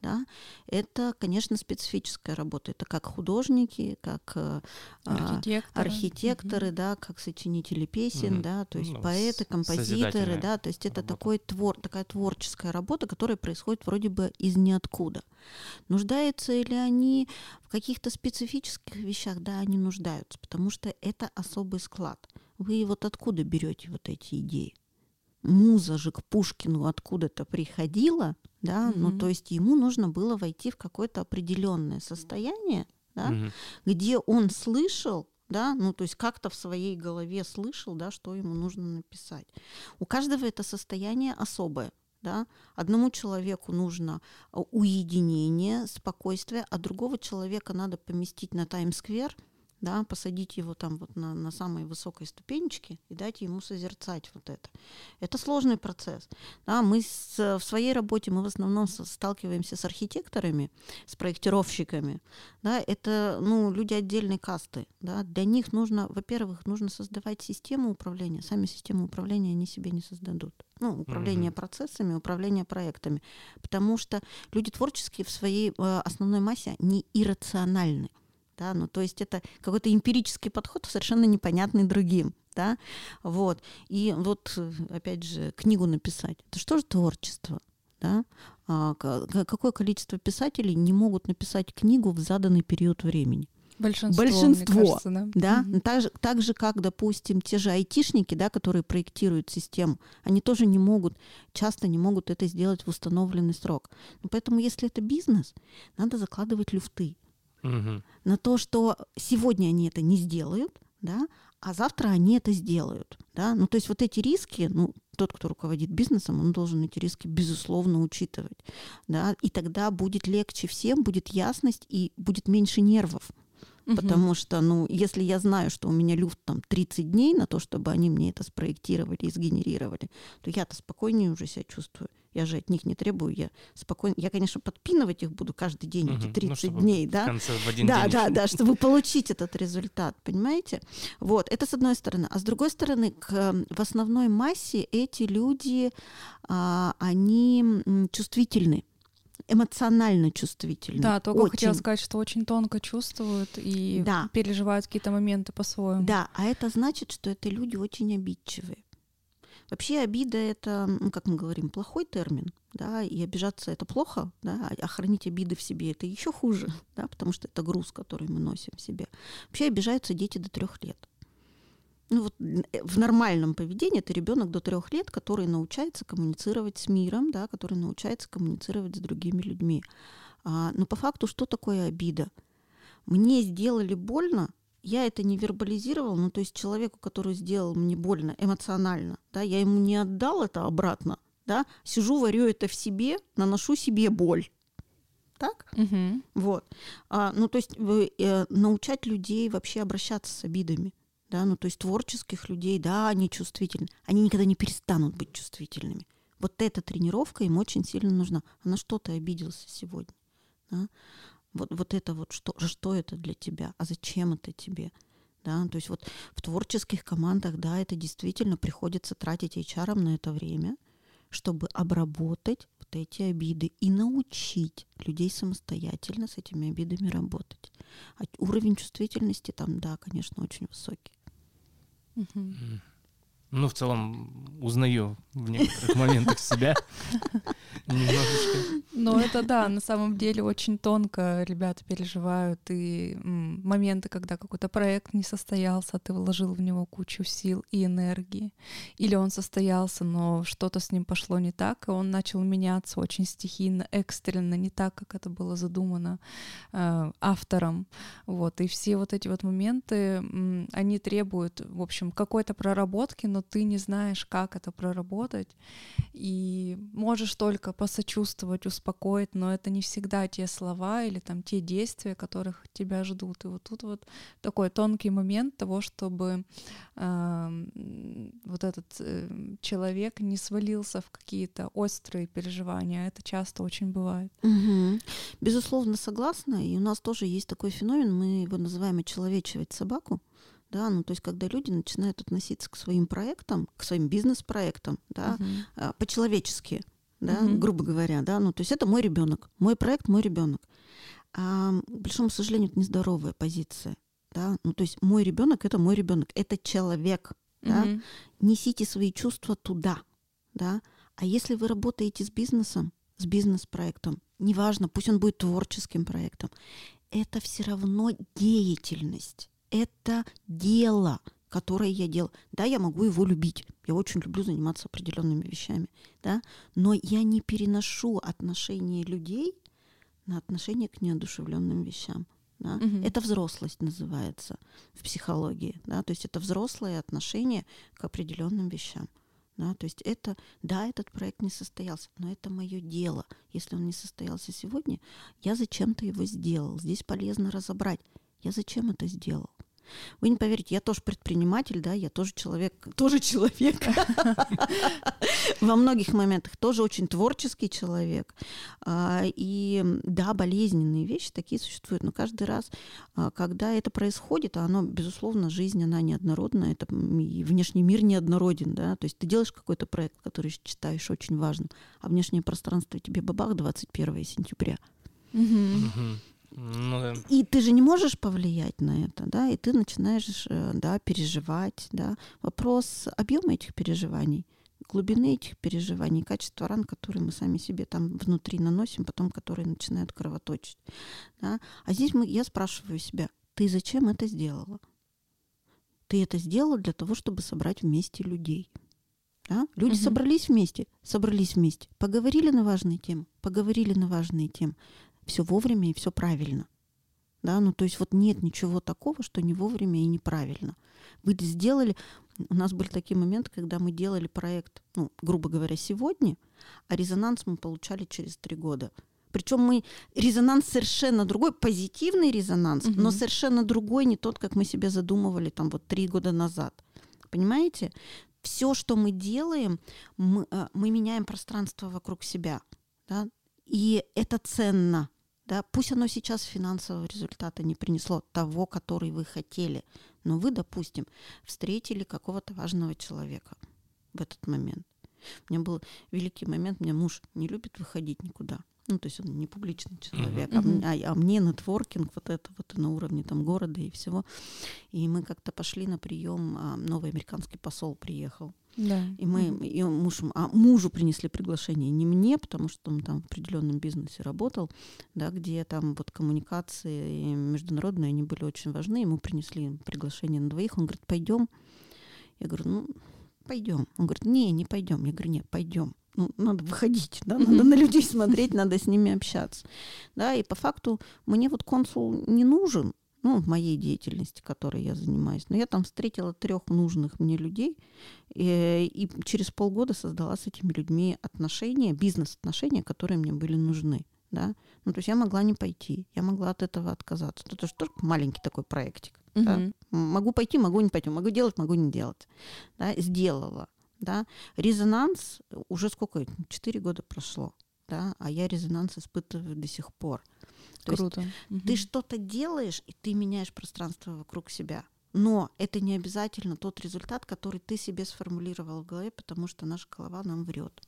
да, это, конечно, специфическая работа. Это как художники, как э, архитекторы, архитекторы угу. да, как сочинители песен, угу. да, то есть ну, поэты, композиторы, да, то есть это такой твор, такая творческая работа, которая происходит вроде бы из ниоткуда. Нуждаются ли они в каких-то специфических вещах? Да, они нуждаются, потому что это особый склад. Вы вот откуда берете вот эти идеи? Муза же к Пушкину откуда-то приходила, да, mm-hmm. ну то есть ему нужно было войти в какое-то определенное состояние, да, mm-hmm. где он слышал, да, ну то есть как-то в своей голове слышал, да, что ему нужно написать. У каждого это состояние особое. Да? Одному человеку нужно а, уединение, спокойствие, а другого человека надо поместить на Таймс-сквер, да, посадить его там вот на, на самой высокой ступенечке и дать ему созерцать вот это. Это сложный процесс. Да, мы с, в своей работе мы в основном сталкиваемся с архитекторами, с проектировщиками. Да, это ну, люди отдельной касты. Да. Для них нужно, во-первых, нужно создавать систему управления. Сами системы управления они себе не создадут. Ну, управление mm-hmm. процессами, управление проектами. Потому что люди творческие в своей э, основной массе не иррациональны. Да? Ну, то есть это какой-то эмпирический подход, совершенно непонятный другим. Да? Вот. И вот, опять же, книгу написать. Это что же творчество? Да? А, какое количество писателей не могут написать книгу в заданный период времени? Большинство. Большинство. Кажется, да. да? Mm-hmm. Так, же, так же, как, допустим, те же айтишники, да, которые проектируют систему, они тоже не могут, часто не могут это сделать в установленный срок. Но поэтому, если это бизнес, надо закладывать люфты угу. на то, что сегодня они это не сделают, да, а завтра они это сделают. Да? Ну, то есть вот эти риски, ну, тот, кто руководит бизнесом, он должен эти риски, безусловно, учитывать. Да? И тогда будет легче всем, будет ясность и будет меньше нервов. Угу. Потому что, ну, если я знаю, что у меня люфт там 30 дней на то, чтобы они мне это спроектировали и сгенерировали, то я-то спокойнее уже себя чувствую. Я же от них не требую, я спокойно, я, конечно, подпинывать их буду каждый день, угу. эти 30 ну, дней, да? В конце, в один да, день. да, да, чтобы получить этот результат, понимаете? Вот, это с одной стороны. А с другой стороны, к, в основной массе эти люди, а, они чувствительны эмоционально чувствительны. Да, только очень. хотела сказать, что очень тонко чувствуют и да. переживают какие-то моменты по-своему. Да, а это значит, что это люди очень обидчивые. Вообще обида это, ну, как мы говорим, плохой термин, да, и обижаться это плохо, да, а хранить обиды в себе это еще хуже, да, потому что это груз, который мы носим в себе. Вообще обижаются дети до трех лет. Ну, вот э, в нормальном поведении это ребенок до трех лет, который научается коммуницировать с миром, да, который научается коммуницировать с другими людьми. А, но по факту что такое обида? Мне сделали больно, я это не вербализировал, ну то есть человеку, который сделал мне больно эмоционально, да, я ему не отдал это обратно, да, сижу, варю это в себе, наношу себе боль. Так? Угу. Вот. А, ну, то есть вы, э, научать людей вообще обращаться с обидами. Да, ну, то есть творческих людей, да, они чувствительны. Они никогда не перестанут быть чувствительными. Вот эта тренировка им очень сильно нужна. А на что ты обиделся сегодня? Да? Вот, вот это вот, что, что это для тебя, а зачем это тебе? Да, то есть вот в творческих командах, да, это действительно приходится тратить HR на это время, чтобы обработать вот эти обиды и научить людей самостоятельно с этими обидами работать. А уровень чувствительности там, да, конечно, очень высокий. Угу. Ну, в целом, узнаю в некоторых моментах себя немножечко. Но это да, на самом деле очень тонко ребята переживают. И моменты, когда какой-то проект не состоялся, а ты вложил в него кучу сил и энергии. Или он состоялся, но что-то с ним пошло не так, и он начал меняться очень стихийно, экстренно, не так, как это было задумано э, автором. Вот. И все вот эти вот моменты, они требуют, в общем, какой-то проработки, но ты не знаешь, как это проработать, и можешь только посочувствовать, успокоить, но это не всегда те слова или там те действия, которых тебя ждут. И вот тут вот такой тонкий момент того, чтобы э, вот этот э, человек не свалился в какие-то острые переживания. Это часто очень бывает. Угу. Безусловно, согласна. И у нас тоже есть такой феномен, мы его называем очеловечивать собаку да, ну то есть когда люди начинают относиться к своим проектам, к своим бизнес-проектам, да, uh-huh. по-человечески, да, uh-huh. грубо говоря, да, ну то есть это мой ребенок, мой проект, мой ребенок. А, к большому сожалению, это нездоровая позиция, да, ну то есть мой ребенок это мой ребенок, это человек, uh-huh. да, несите свои чувства туда, да, а если вы работаете с бизнесом, с бизнес-проектом, неважно, пусть он будет творческим проектом, это все равно деятельность это дело, которое я делаю. Да, я могу его любить. Я очень люблю заниматься определенными вещами, да, но я не переношу отношения людей на отношения к неодушевленным вещам. Да? Угу. Это взрослость называется в психологии. Да? То есть это взрослое отношение к определенным вещам. Да? То есть это, да, этот проект не состоялся, но это мое дело. Если он не состоялся сегодня, я зачем-то его сделал. Здесь полезно разобрать, я зачем это сделал. Вы не поверите, я тоже предприниматель, да, я тоже человек, тоже человек. Во многих моментах тоже очень творческий человек. А, и да, болезненные вещи такие существуют, но каждый раз, а, когда это происходит, а оно, безусловно, жизнь, она неоднородная, это и внешний мир неоднороден, да, то есть ты делаешь какой-то проект, который считаешь очень важным, а внешнее пространство тебе бабах 21 сентября. Ну, да. И ты же не можешь повлиять на это, да, и ты начинаешь, э, да, переживать, да. Вопрос объема этих переживаний, глубины этих переживаний, качества ран, которые мы сами себе там внутри наносим, потом которые начинают кровоточить, да. А здесь мы, я спрашиваю себя, ты зачем это сделала? Ты это сделала для того, чтобы собрать вместе людей. Да? Люди угу. собрались вместе, собрались вместе, поговорили на важные темы, поговорили на важные темы все вовремя и все правильно. Да, ну то есть вот нет ничего такого, что не вовремя и неправильно. Вы сделали, у нас были такие моменты, когда мы делали проект, ну, грубо говоря, сегодня, а резонанс мы получали через три года. Причем мы резонанс совершенно другой, позитивный резонанс, угу. но совершенно другой, не тот, как мы себе задумывали там вот три года назад. Понимаете? Все, что мы делаем, мы, э, мы меняем пространство вокруг себя. Да? И это ценно. Да, пусть оно сейчас финансового результата не принесло того, который вы хотели, но вы, допустим, встретили какого-то важного человека в этот момент. У меня был великий момент, у меня муж не любит выходить никуда. Ну, то есть он не публичный человек, uh-huh. а, а, а мне нетворкинг вот это вот на уровне там города и всего. И мы как-то пошли на прием, а, новый американский посол приехал. Да. И мы, и муж, а мужу принесли приглашение, не мне, потому что он там в определенном бизнесе работал, да, где там вот коммуникации международные, они были очень важны. Ему принесли приглашение на двоих. Он говорит, пойдем. Я говорю, ну, пойдем. Он говорит, не, не пойдем. Я говорю, нет, пойдем. Ну, надо выходить, да, надо на людей смотреть, надо с ними общаться. Да, и по факту мне вот консул не нужен, ну, в моей деятельности, которой я занимаюсь. Но я там встретила трех нужных мне людей, и, и через полгода создала с этими людьми отношения, бизнес-отношения, которые мне были нужны. Да? Ну, то есть я могла не пойти, я могла от этого отказаться. Это же тоже маленький такой проектик. Угу. Да? Могу пойти, могу не пойти, могу делать, могу не делать. Да? Сделала. Да? Резонанс уже сколько? Четыре года прошло. Да? А я резонанс испытываю до сих пор. То Круто. Есть угу. Ты что-то делаешь, и ты меняешь пространство вокруг себя. Но это не обязательно тот результат, который ты себе сформулировал в голове, потому что наша голова нам врет.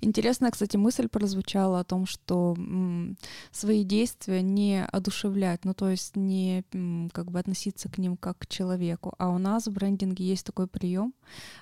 Интересная, кстати, мысль прозвучала о том, что м, свои действия не одушевлять, ну то есть не м, как бы относиться к ним как к человеку. А у нас в брендинге есть такой прием,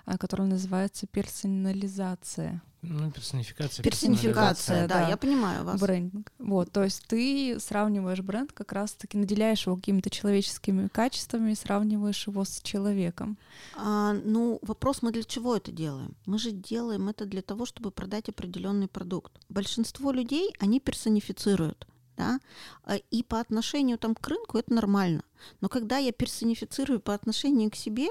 а, который называется персонализация. Ну, персонификация. Персонификация, да, да. я понимаю вас. Брендинг. Вот, то есть ты сравниваешь бренд, как раз-таки наделяешь его какими-то человеческими качествами, и сравниваешь его с человеком. А, ну, вопрос, мы для чего это делаем? Мы же делаем это для того, чтобы продать определенный продукт. Большинство людей, они персонифицируют. Да? А, И по отношению там, к рынку это нормально. Но когда я персонифицирую по отношению к себе,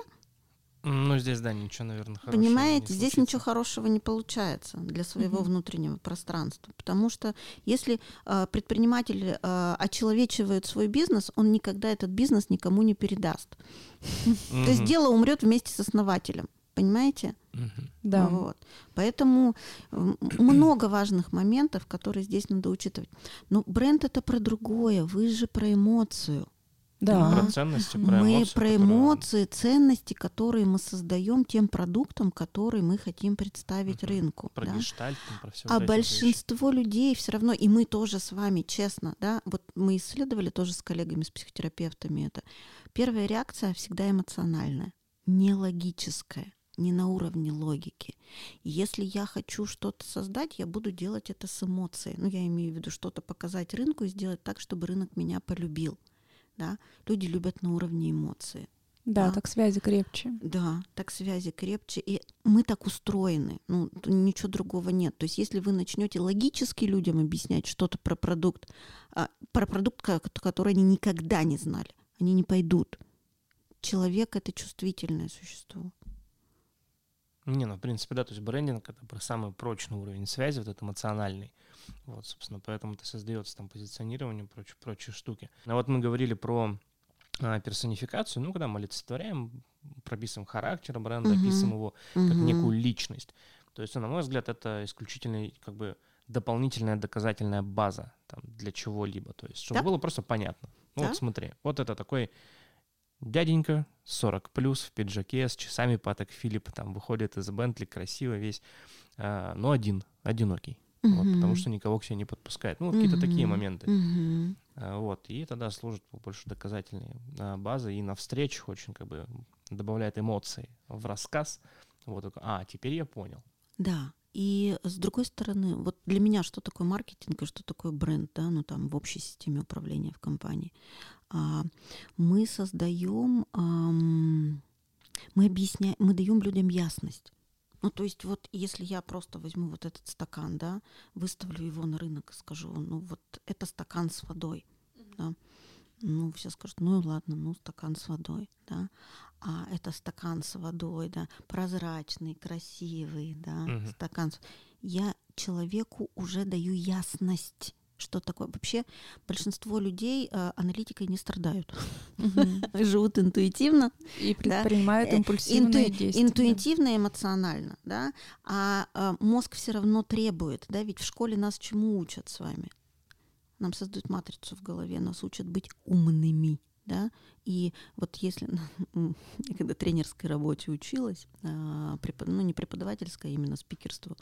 Ну, здесь, да, ничего, наверное, хорошего Понимаете, не здесь ничего хорошего не получается для своего Мгм. внутреннего пространства. Потому что если э, предприниматель э, очеловечивает свой бизнес, он никогда этот бизнес никому не передаст. То есть дело умрет вместе с основателем. Понимаете? Мгм. Да. Вот. Поэтому много важных моментов, которые здесь надо учитывать. Но бренд это про другое. Вы же про эмоцию. Да. Про ценности, про мы эмоции. про которые- эмоции, ценности, которые мы создаем тем продуктом, который мы хотим представить Мгм. рынку. Про да? гештальт, про все А большинство людей все равно, и мы тоже с вами, честно, да, вот мы исследовали тоже с коллегами, с психотерапевтами это. Первая реакция всегда эмоциональная, не логическая, не на уровне логики. Если я хочу что-то создать, я буду делать это с эмоцией. Ну, я имею в виду что-то показать рынку и сделать так, чтобы рынок меня полюбил. Да? Люди любят на уровне эмоции. Да, Да. так связи крепче. Да, так связи крепче. И мы так устроены. Ну, ничего другого нет. То есть, если вы начнете логически людям объяснять что-то про продукт, а, про продукт, ко- который они никогда не знали, они не пойдут. Человек это чувствительное существо. Не, ну, в принципе, да, то есть брендинг — это про самый прочный уровень связи, вот этот эмоциональный. Вот, собственно, поэтому это создается там позиционирование, прочие, прочие штуки. А вот мы говорили про а, персонификацию, ну, когда мы олицетворяем, прописываем характер бренда, Мгм. описываем его как Мгм. некую личность. То есть, на мой взгляд, это исключительно как бы дополнительная доказательная база там, для чего-либо. То есть, чтобы Да. было просто понятно. Ну, Да. вот смотри, вот это такой дяденька, 40 плюс, в пиджаке, с часами Патек Филипп, там выходит из Бентли, красиво весь, а, но один, одинокий. Вот, потому что никого к себе не подпускает. Ну, вот какие-то такие моменты. Мгм. А, Вот, и тогда служит больше доказательной а, базой, и на встречах очень как бы добавляет эмоций в рассказ. Вот, а, теперь я понял. Да. И с другой стороны, вот для меня что такое маркетинг и что такое бренд, да, ну там в общей системе управления в компании. А, мы создаем, ам, мы объясняем, мы даем людям ясность. Ну, то есть вот если я просто возьму вот этот стакан, да, выставлю его на рынок и скажу, ну вот это стакан с водой, да, ну все скажут, ну и ладно, ну стакан с водой, да, а это стакан с водой, да, прозрачный, красивый, да, Мгм. стакан. с- Я человеку уже даю ясность, что такое. Вообще большинство людей э, аналитикой не страдают, Мгм. живут интуитивно, И предпринимают Э, импульсивные инту- действия. да. интуитивно, эмоционально, да, а э, мозг все равно требует, да, ведь в школе нас чему учат с вами? Нам создают матрицу в голове, нас учат быть умными, да, и вот если, я когда тренерской работе училась, а, ну не преподавательской, а именно спикерству,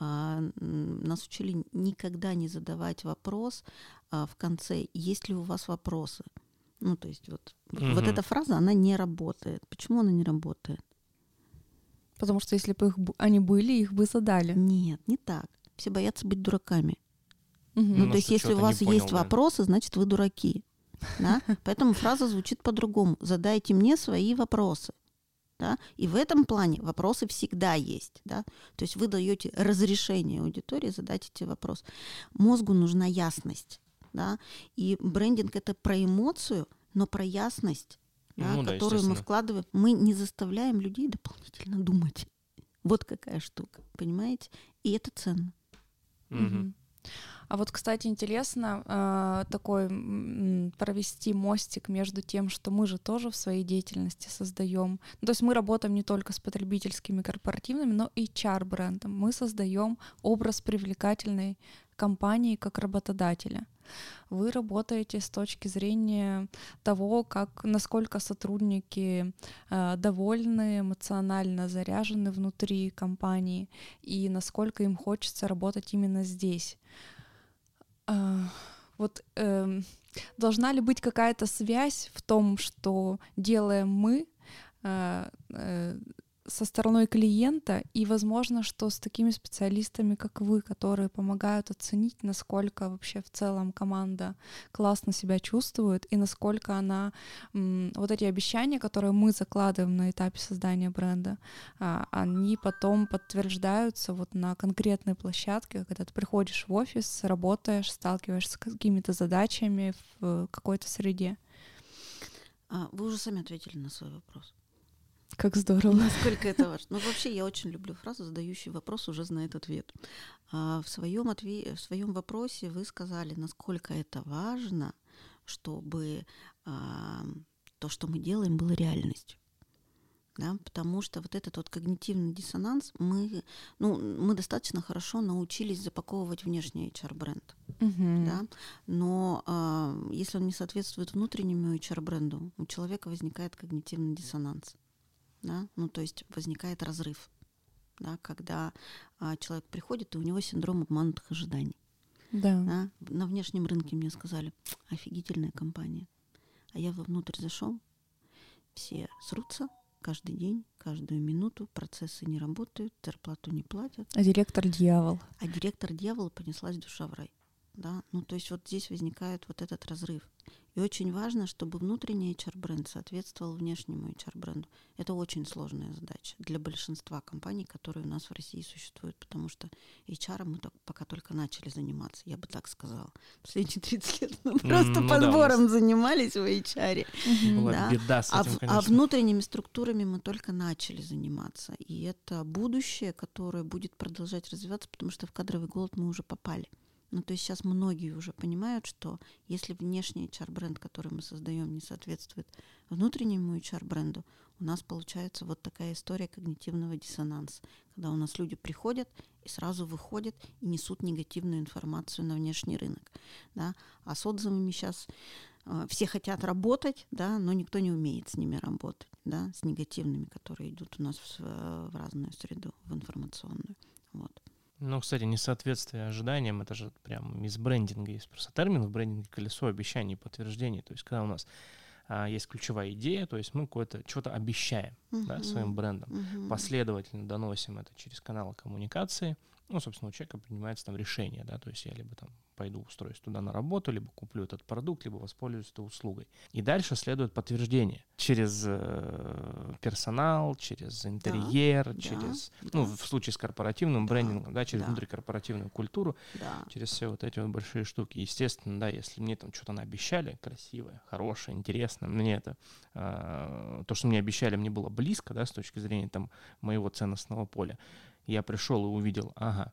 нас учили никогда не задавать вопрос а, в конце, есть ли у вас вопросы. Ну, то есть вот, вот Мгм. эта фраза, она не работает. Почему она не работает? Потому что если бы их они были, их бы задали. Нет, не так. Все боятся быть дураками. Мгм. Ну, Ну, то есть, если у вас понял, есть да. вопросы, значит, вы дураки. Да? Поэтому фраза звучит по-другому. Задайте мне свои вопросы. Да? И в этом плане вопросы всегда есть. Да? То есть вы даете разрешение аудитории задать эти вопросы. Мозгу нужна ясность. Да? И брендинг это про эмоцию, но про ясность, да, Ну да, которую мы вкладываем. Мы не заставляем людей дополнительно думать. Вот какая штука, понимаете? И это ценно. Мгм. А вот, кстати, интересно э, такой провести мостик между тем, что мы же тоже в своей деятельности создаем. Ну, то есть мы работаем не только с потребительскими корпоративными, но и HR-брендом. Мы создаем образ привлекательной компании как работодателя. вы работаете с точки зрения того, как, насколько сотрудники э, довольны, эмоционально заряжены внутри компании и насколько им хочется работать именно здесь. Э, вот э, должна ли быть какая-то связь в том, что делаем мы, э, э, со стороной клиента, и возможно, что с такими специалистами, как вы, которые помогают оценить, насколько вообще в целом команда классно себя чувствует, и насколько она, вот эти обещания, которые мы закладываем на этапе создания бренда, а, они потом подтверждаются вот на конкретной площадке, когда ты приходишь в офис, работаешь, сталкиваешься с какими-то задачами в какой-то среде. А, вы уже сами ответили на свой вопрос. Как здорово. Насколько это важно. Ну, вообще, я очень люблю фразу «задающий вопрос уже знает ответ». А в, своем отве... в своем вопросе вы сказали, насколько это важно, чтобы а, то, что мы делаем, было реальностью. Да, потому что вот этот вот когнитивный диссонанс мы, ну, мы достаточно хорошо научились запаковывать внешний HR-бренд. Uh-huh. Да? Но э, если он не соответствует внутреннему HR-бренду, у человека возникает когнитивный диссонанс да, ну то есть возникает разрыв, да, когда а, человек приходит, и у него синдром обманутых ожиданий. Да. Да? На внешнем рынке мне сказали, офигительная компания. А я вовнутрь зашел, все срутся каждый день, каждую минуту, процессы не работают, зарплату не платят. А директор дьявол. А директор дьявол понеслась душа в рай. Да? Ну, то есть вот здесь возникает вот этот разрыв. И очень важно, чтобы внутренний HR-бренд соответствовал внешнему HR-бренду. Это очень сложная задача для большинства компаний, которые у нас в России существуют, потому что HR мы так, пока только начали заниматься, я бы так сказала. Последние 30 лет мы просто ну, подбором да, занимались в HR. Была да. беда с а этим, а, а внутренними структурами мы только начали заниматься. И это будущее, которое будет продолжать развиваться, потому что в кадровый голод мы уже попали. Ну, то есть сейчас многие уже понимают, что если внешний HR-бренд, который мы создаем, не соответствует внутреннему HR-бренду, у нас получается вот такая история когнитивного диссонанса, когда у нас люди приходят и сразу выходят и несут негативную информацию на внешний рынок. Да? А с отзывами сейчас э, все хотят работать, да, но никто не умеет с ними работать, да, с негативными, которые идут у нас в, в разную среду, в информационную. Вот. Ну, кстати, несоответствие ожиданиям, это же прям из брендинга есть просто термин в брендинге колесо обещаний и подтверждений. То есть, когда у нас а, есть ключевая идея, то есть мы какое-то что-то обещаем uh-huh. да, своим брендом, uh-huh. последовательно доносим это через каналы коммуникации, ну, собственно, у человека принимается там решение, да, то есть я либо там пойду устроюсь туда на работу, либо куплю этот продукт, либо воспользуюсь этой услугой. И дальше следует подтверждение через э, персонал, через интерьер, да, через, да, ну, да. в случае с корпоративным да, брендингом, да, через да. внутрикорпоративную культуру, да. через все вот эти вот большие штуки. Естественно, да, если мне там что-то наобещали, красивое, хорошее, интересное, мне это, э, то, что мне обещали, мне было близко, да, с точки зрения там моего ценностного поля, я пришел и увидел, ага,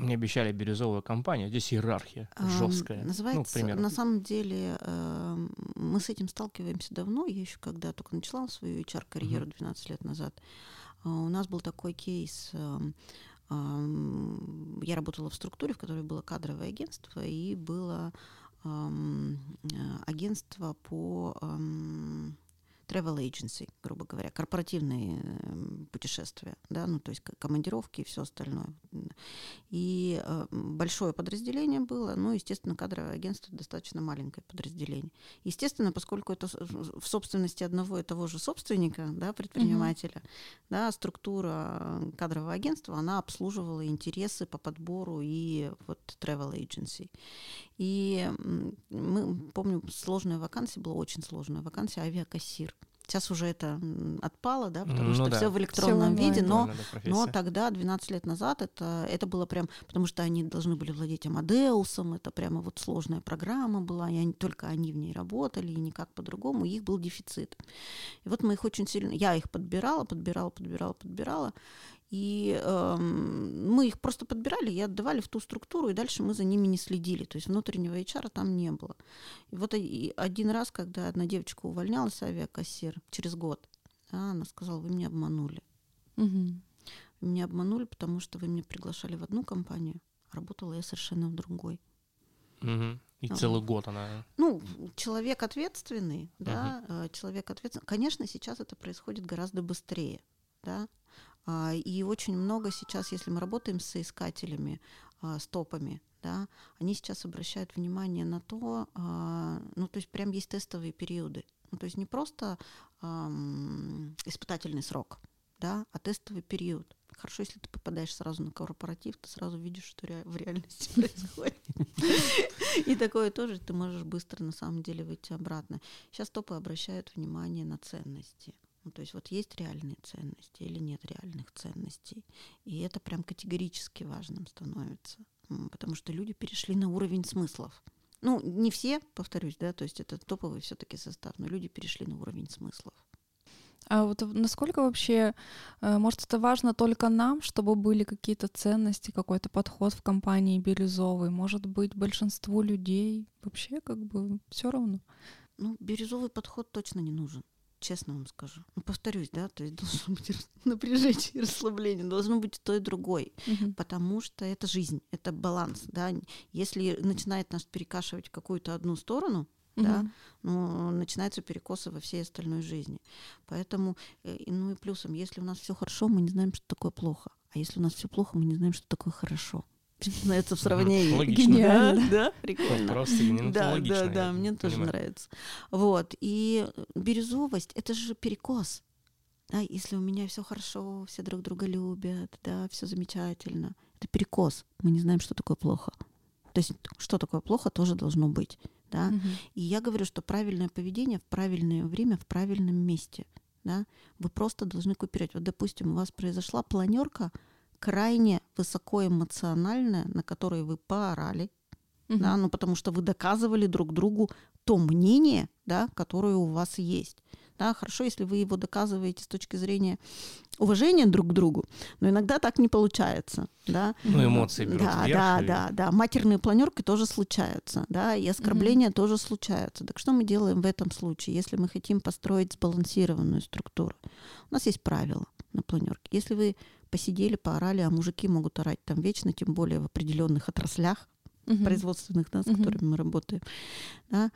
мне обещали бирюзовую компанию, здесь иерархия жесткая. Называется, ну, на самом деле, э, мы с этим сталкиваемся давно. Я еще когда только начала свою HR-карьеру uh 12 лет назад, э, у нас был такой кейс. Э, э, я работала в структуре, в которой было кадровое агентство, и было э, агентство по travel agency, грубо говоря, корпоративные эм, путешествия, да, ну, то есть командировки и все остальное. И э, большое подразделение было, ну, естественно, кадровое агентство достаточно маленькое подразделение. Естественно, поскольку это в собственности одного и того же собственника, да, предпринимателя, mm-hmm. да, структура кадрового агентства, она обслуживала интересы по подбору и вот travel agency. И мы, помню, сложная вакансия была, очень сложная вакансия, авиакассир. Сейчас уже это отпало, да, потому ну, что да. все в электронном все виде, но, но тогда, 12 лет назад, это, это было прям, потому что они должны были владеть Амадеусом, это прямо вот сложная программа была, и они, только они в ней работали, и никак по-другому, их был дефицит. И вот мы их очень сильно, я их подбирала, подбирала, подбирала, подбирала, и э, мы их просто подбирали и отдавали в ту структуру, и дальше мы за ними не следили. То есть внутреннего HR там не было. И вот один раз, когда одна девочка увольнялась, авиакассир, через год, она сказала, вы меня обманули. Угу. Вы меня обманули, потому что вы меня приглашали в одну компанию, а работала я совершенно в другой. Угу. И Ага. целый год она... Ну, человек ответственный, да, э, человек ответственный. Конечно, сейчас это происходит гораздо быстрее, да. А, И очень много сейчас, если мы работаем с соискателями, а, с топами, да, они сейчас обращают внимание на то, а, ну, то есть прям есть тестовые периоды. Ну, то есть не просто ам, испытательный срок, да, а тестовый период. Хорошо, если ты попадаешь сразу на корпоратив, ты сразу видишь, что ре- в реальности происходит. И такое тоже ты можешь быстро на самом деле выйти обратно. Сейчас топы обращают внимание на ценности. Ну, то есть вот есть реальные ценности или нет реальных ценностей. И это прям категорически важным становится. Потому что люди перешли на уровень смыслов. Ну, не все, повторюсь, да, то есть это топовый все-таки состав, но люди перешли на уровень смыслов. А вот насколько вообще, э, может, это важно только нам, чтобы были какие-то ценности, какой-то подход в компании бирюзовый? Может быть, большинству людей вообще как бы все равно? Ну, бирюзовый подход точно не нужен. Честно вам скажу. Ну, повторюсь, да, то есть должно быть напряжение и расслабление, должно быть то и другой. Мгм. потому что это жизнь, это баланс, да. Если начинает нас перекашивать какую-то одну сторону, да, Мгм. ну, начинаются перекосы во всей остальной жизни. Поэтому, э, ну и плюсом, если у нас все хорошо, мы не знаем, что такое плохо. А если у нас все плохо, мы не знаем, что такое хорошо. Становится в сравнении. Логично. Гениально. Да, да, прикольно. Просто гениально, это Да, логично, да, да, мне тоже понимаю. нравится. Вот. И бирюзовость это же перекос. Да, если у меня все хорошо, все друг друга любят, да, все замечательно. Это перекос. Мы не знаем, что такое плохо. То есть, что такое плохо, тоже должно быть. Да? Мгм. И я говорю, что правильное поведение в правильное время, в правильном месте. Да? Вы просто должны купировать. Вот, допустим, у вас произошла планерка крайне высокоэмоциональная, на которой вы поорали, Мгм. да, ну потому что вы доказывали друг другу то мнение, да, которое у вас есть. Да, хорошо, если вы его доказываете с точки зрения уважения друг к другу, но иногда так не получается, да. Ну, эмоции берут Да, вверх, да, и- да, да. Матерные планерки тоже случаются, да, и оскорбления тоже случаются. Так что мы делаем в этом случае, если мы хотим построить сбалансированную структуру? У нас есть правила на планерке. Если вы посидели, поорали, а мужики могут орать там вечно, тем более в определенных отраслях, Мгм. производственных, да, с Мгм. которыми мы работаем. Да,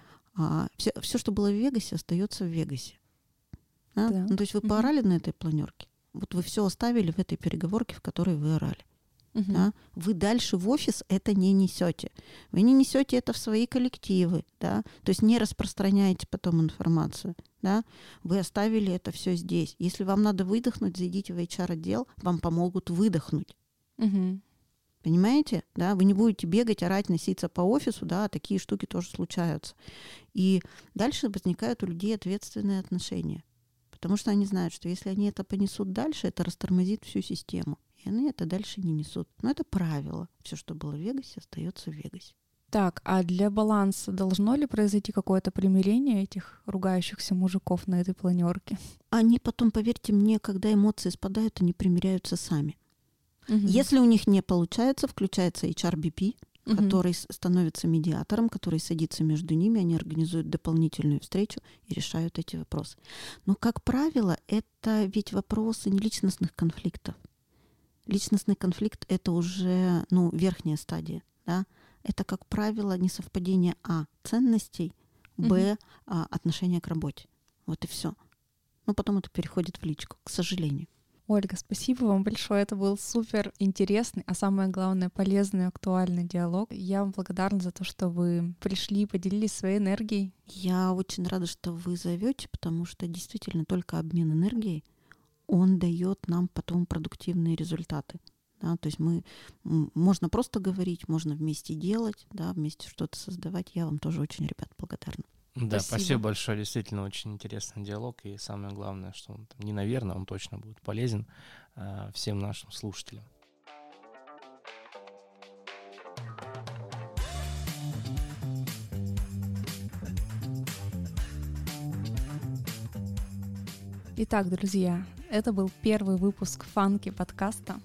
все, все, что было в Вегасе, остается в Вегасе. Да? Ну, то есть вы поорали на этой планерке, вот вы все оставили в этой переговорке, в которой вы орали. Мгм. Да? Вы дальше в офис это не несете. Вы не несете это в свои коллективы, да? то есть не распространяете потом информацию. Да? Вы оставили это все здесь. Если вам надо выдохнуть, зайдите в HR-отдел, вам помогут выдохнуть. Мгм. Понимаете? Да, вы не будете бегать, орать, носиться по офису, да, такие штуки тоже случаются. И дальше возникают у людей ответственные отношения. Потому что они знают, что если они это понесут дальше, это растормозит всю систему. И они это дальше не несут. Но это правило. Все, что было в Вегасе, остается в Вегасе. Так, а для баланса должно ли произойти какое-то примирение этих ругающихся мужиков на этой планерке? Они потом, поверьте мне, когда эмоции спадают, они примиряются сами. Мгм. Если у них не получается, включается HRBP, Мгм. который становится медиатором, который садится между ними, они организуют дополнительную встречу и решают эти вопросы. Но, как правило, это ведь вопросы не личностных конфликтов. Личностный конфликт — это уже ну, верхняя стадия. Да? Это, как правило, несовпадение А — ценностей, Б а, отношение к работе. Вот и все. Но потом это переходит в личку, к сожалению. Ольга, спасибо вам большое. Это был супер интересный, а самое главное, полезный актуальный диалог. Я вам благодарна за то, что вы пришли и поделились своей энергией. Я очень рада, что вы зовете, потому что действительно только обмен энергией, он дает нам потом продуктивные результаты. Да, то есть мы можно просто говорить, можно вместе делать, да, вместе что-то создавать. Я вам тоже очень, ребят, благодарна. Да, Спасибо. спасибо. большое. Действительно, очень интересный диалог. И самое главное, что он там, не наверное, он точно будет полезен а, всем нашим слушателям. Итак, друзья, это был первый выпуск фанки подкаста.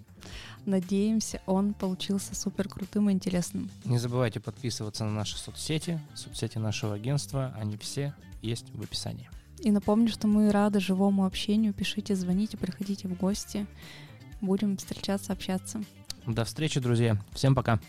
Надеемся, он получился супер крутым и интересным. Не забывайте подписываться на наши соцсети, соцсети нашего агентства. Они все есть в описании. И напомню, что мы рады живому общению. Пишите, звоните, приходите в гости. Будем встречаться, общаться. До встречи, друзья. Всем пока.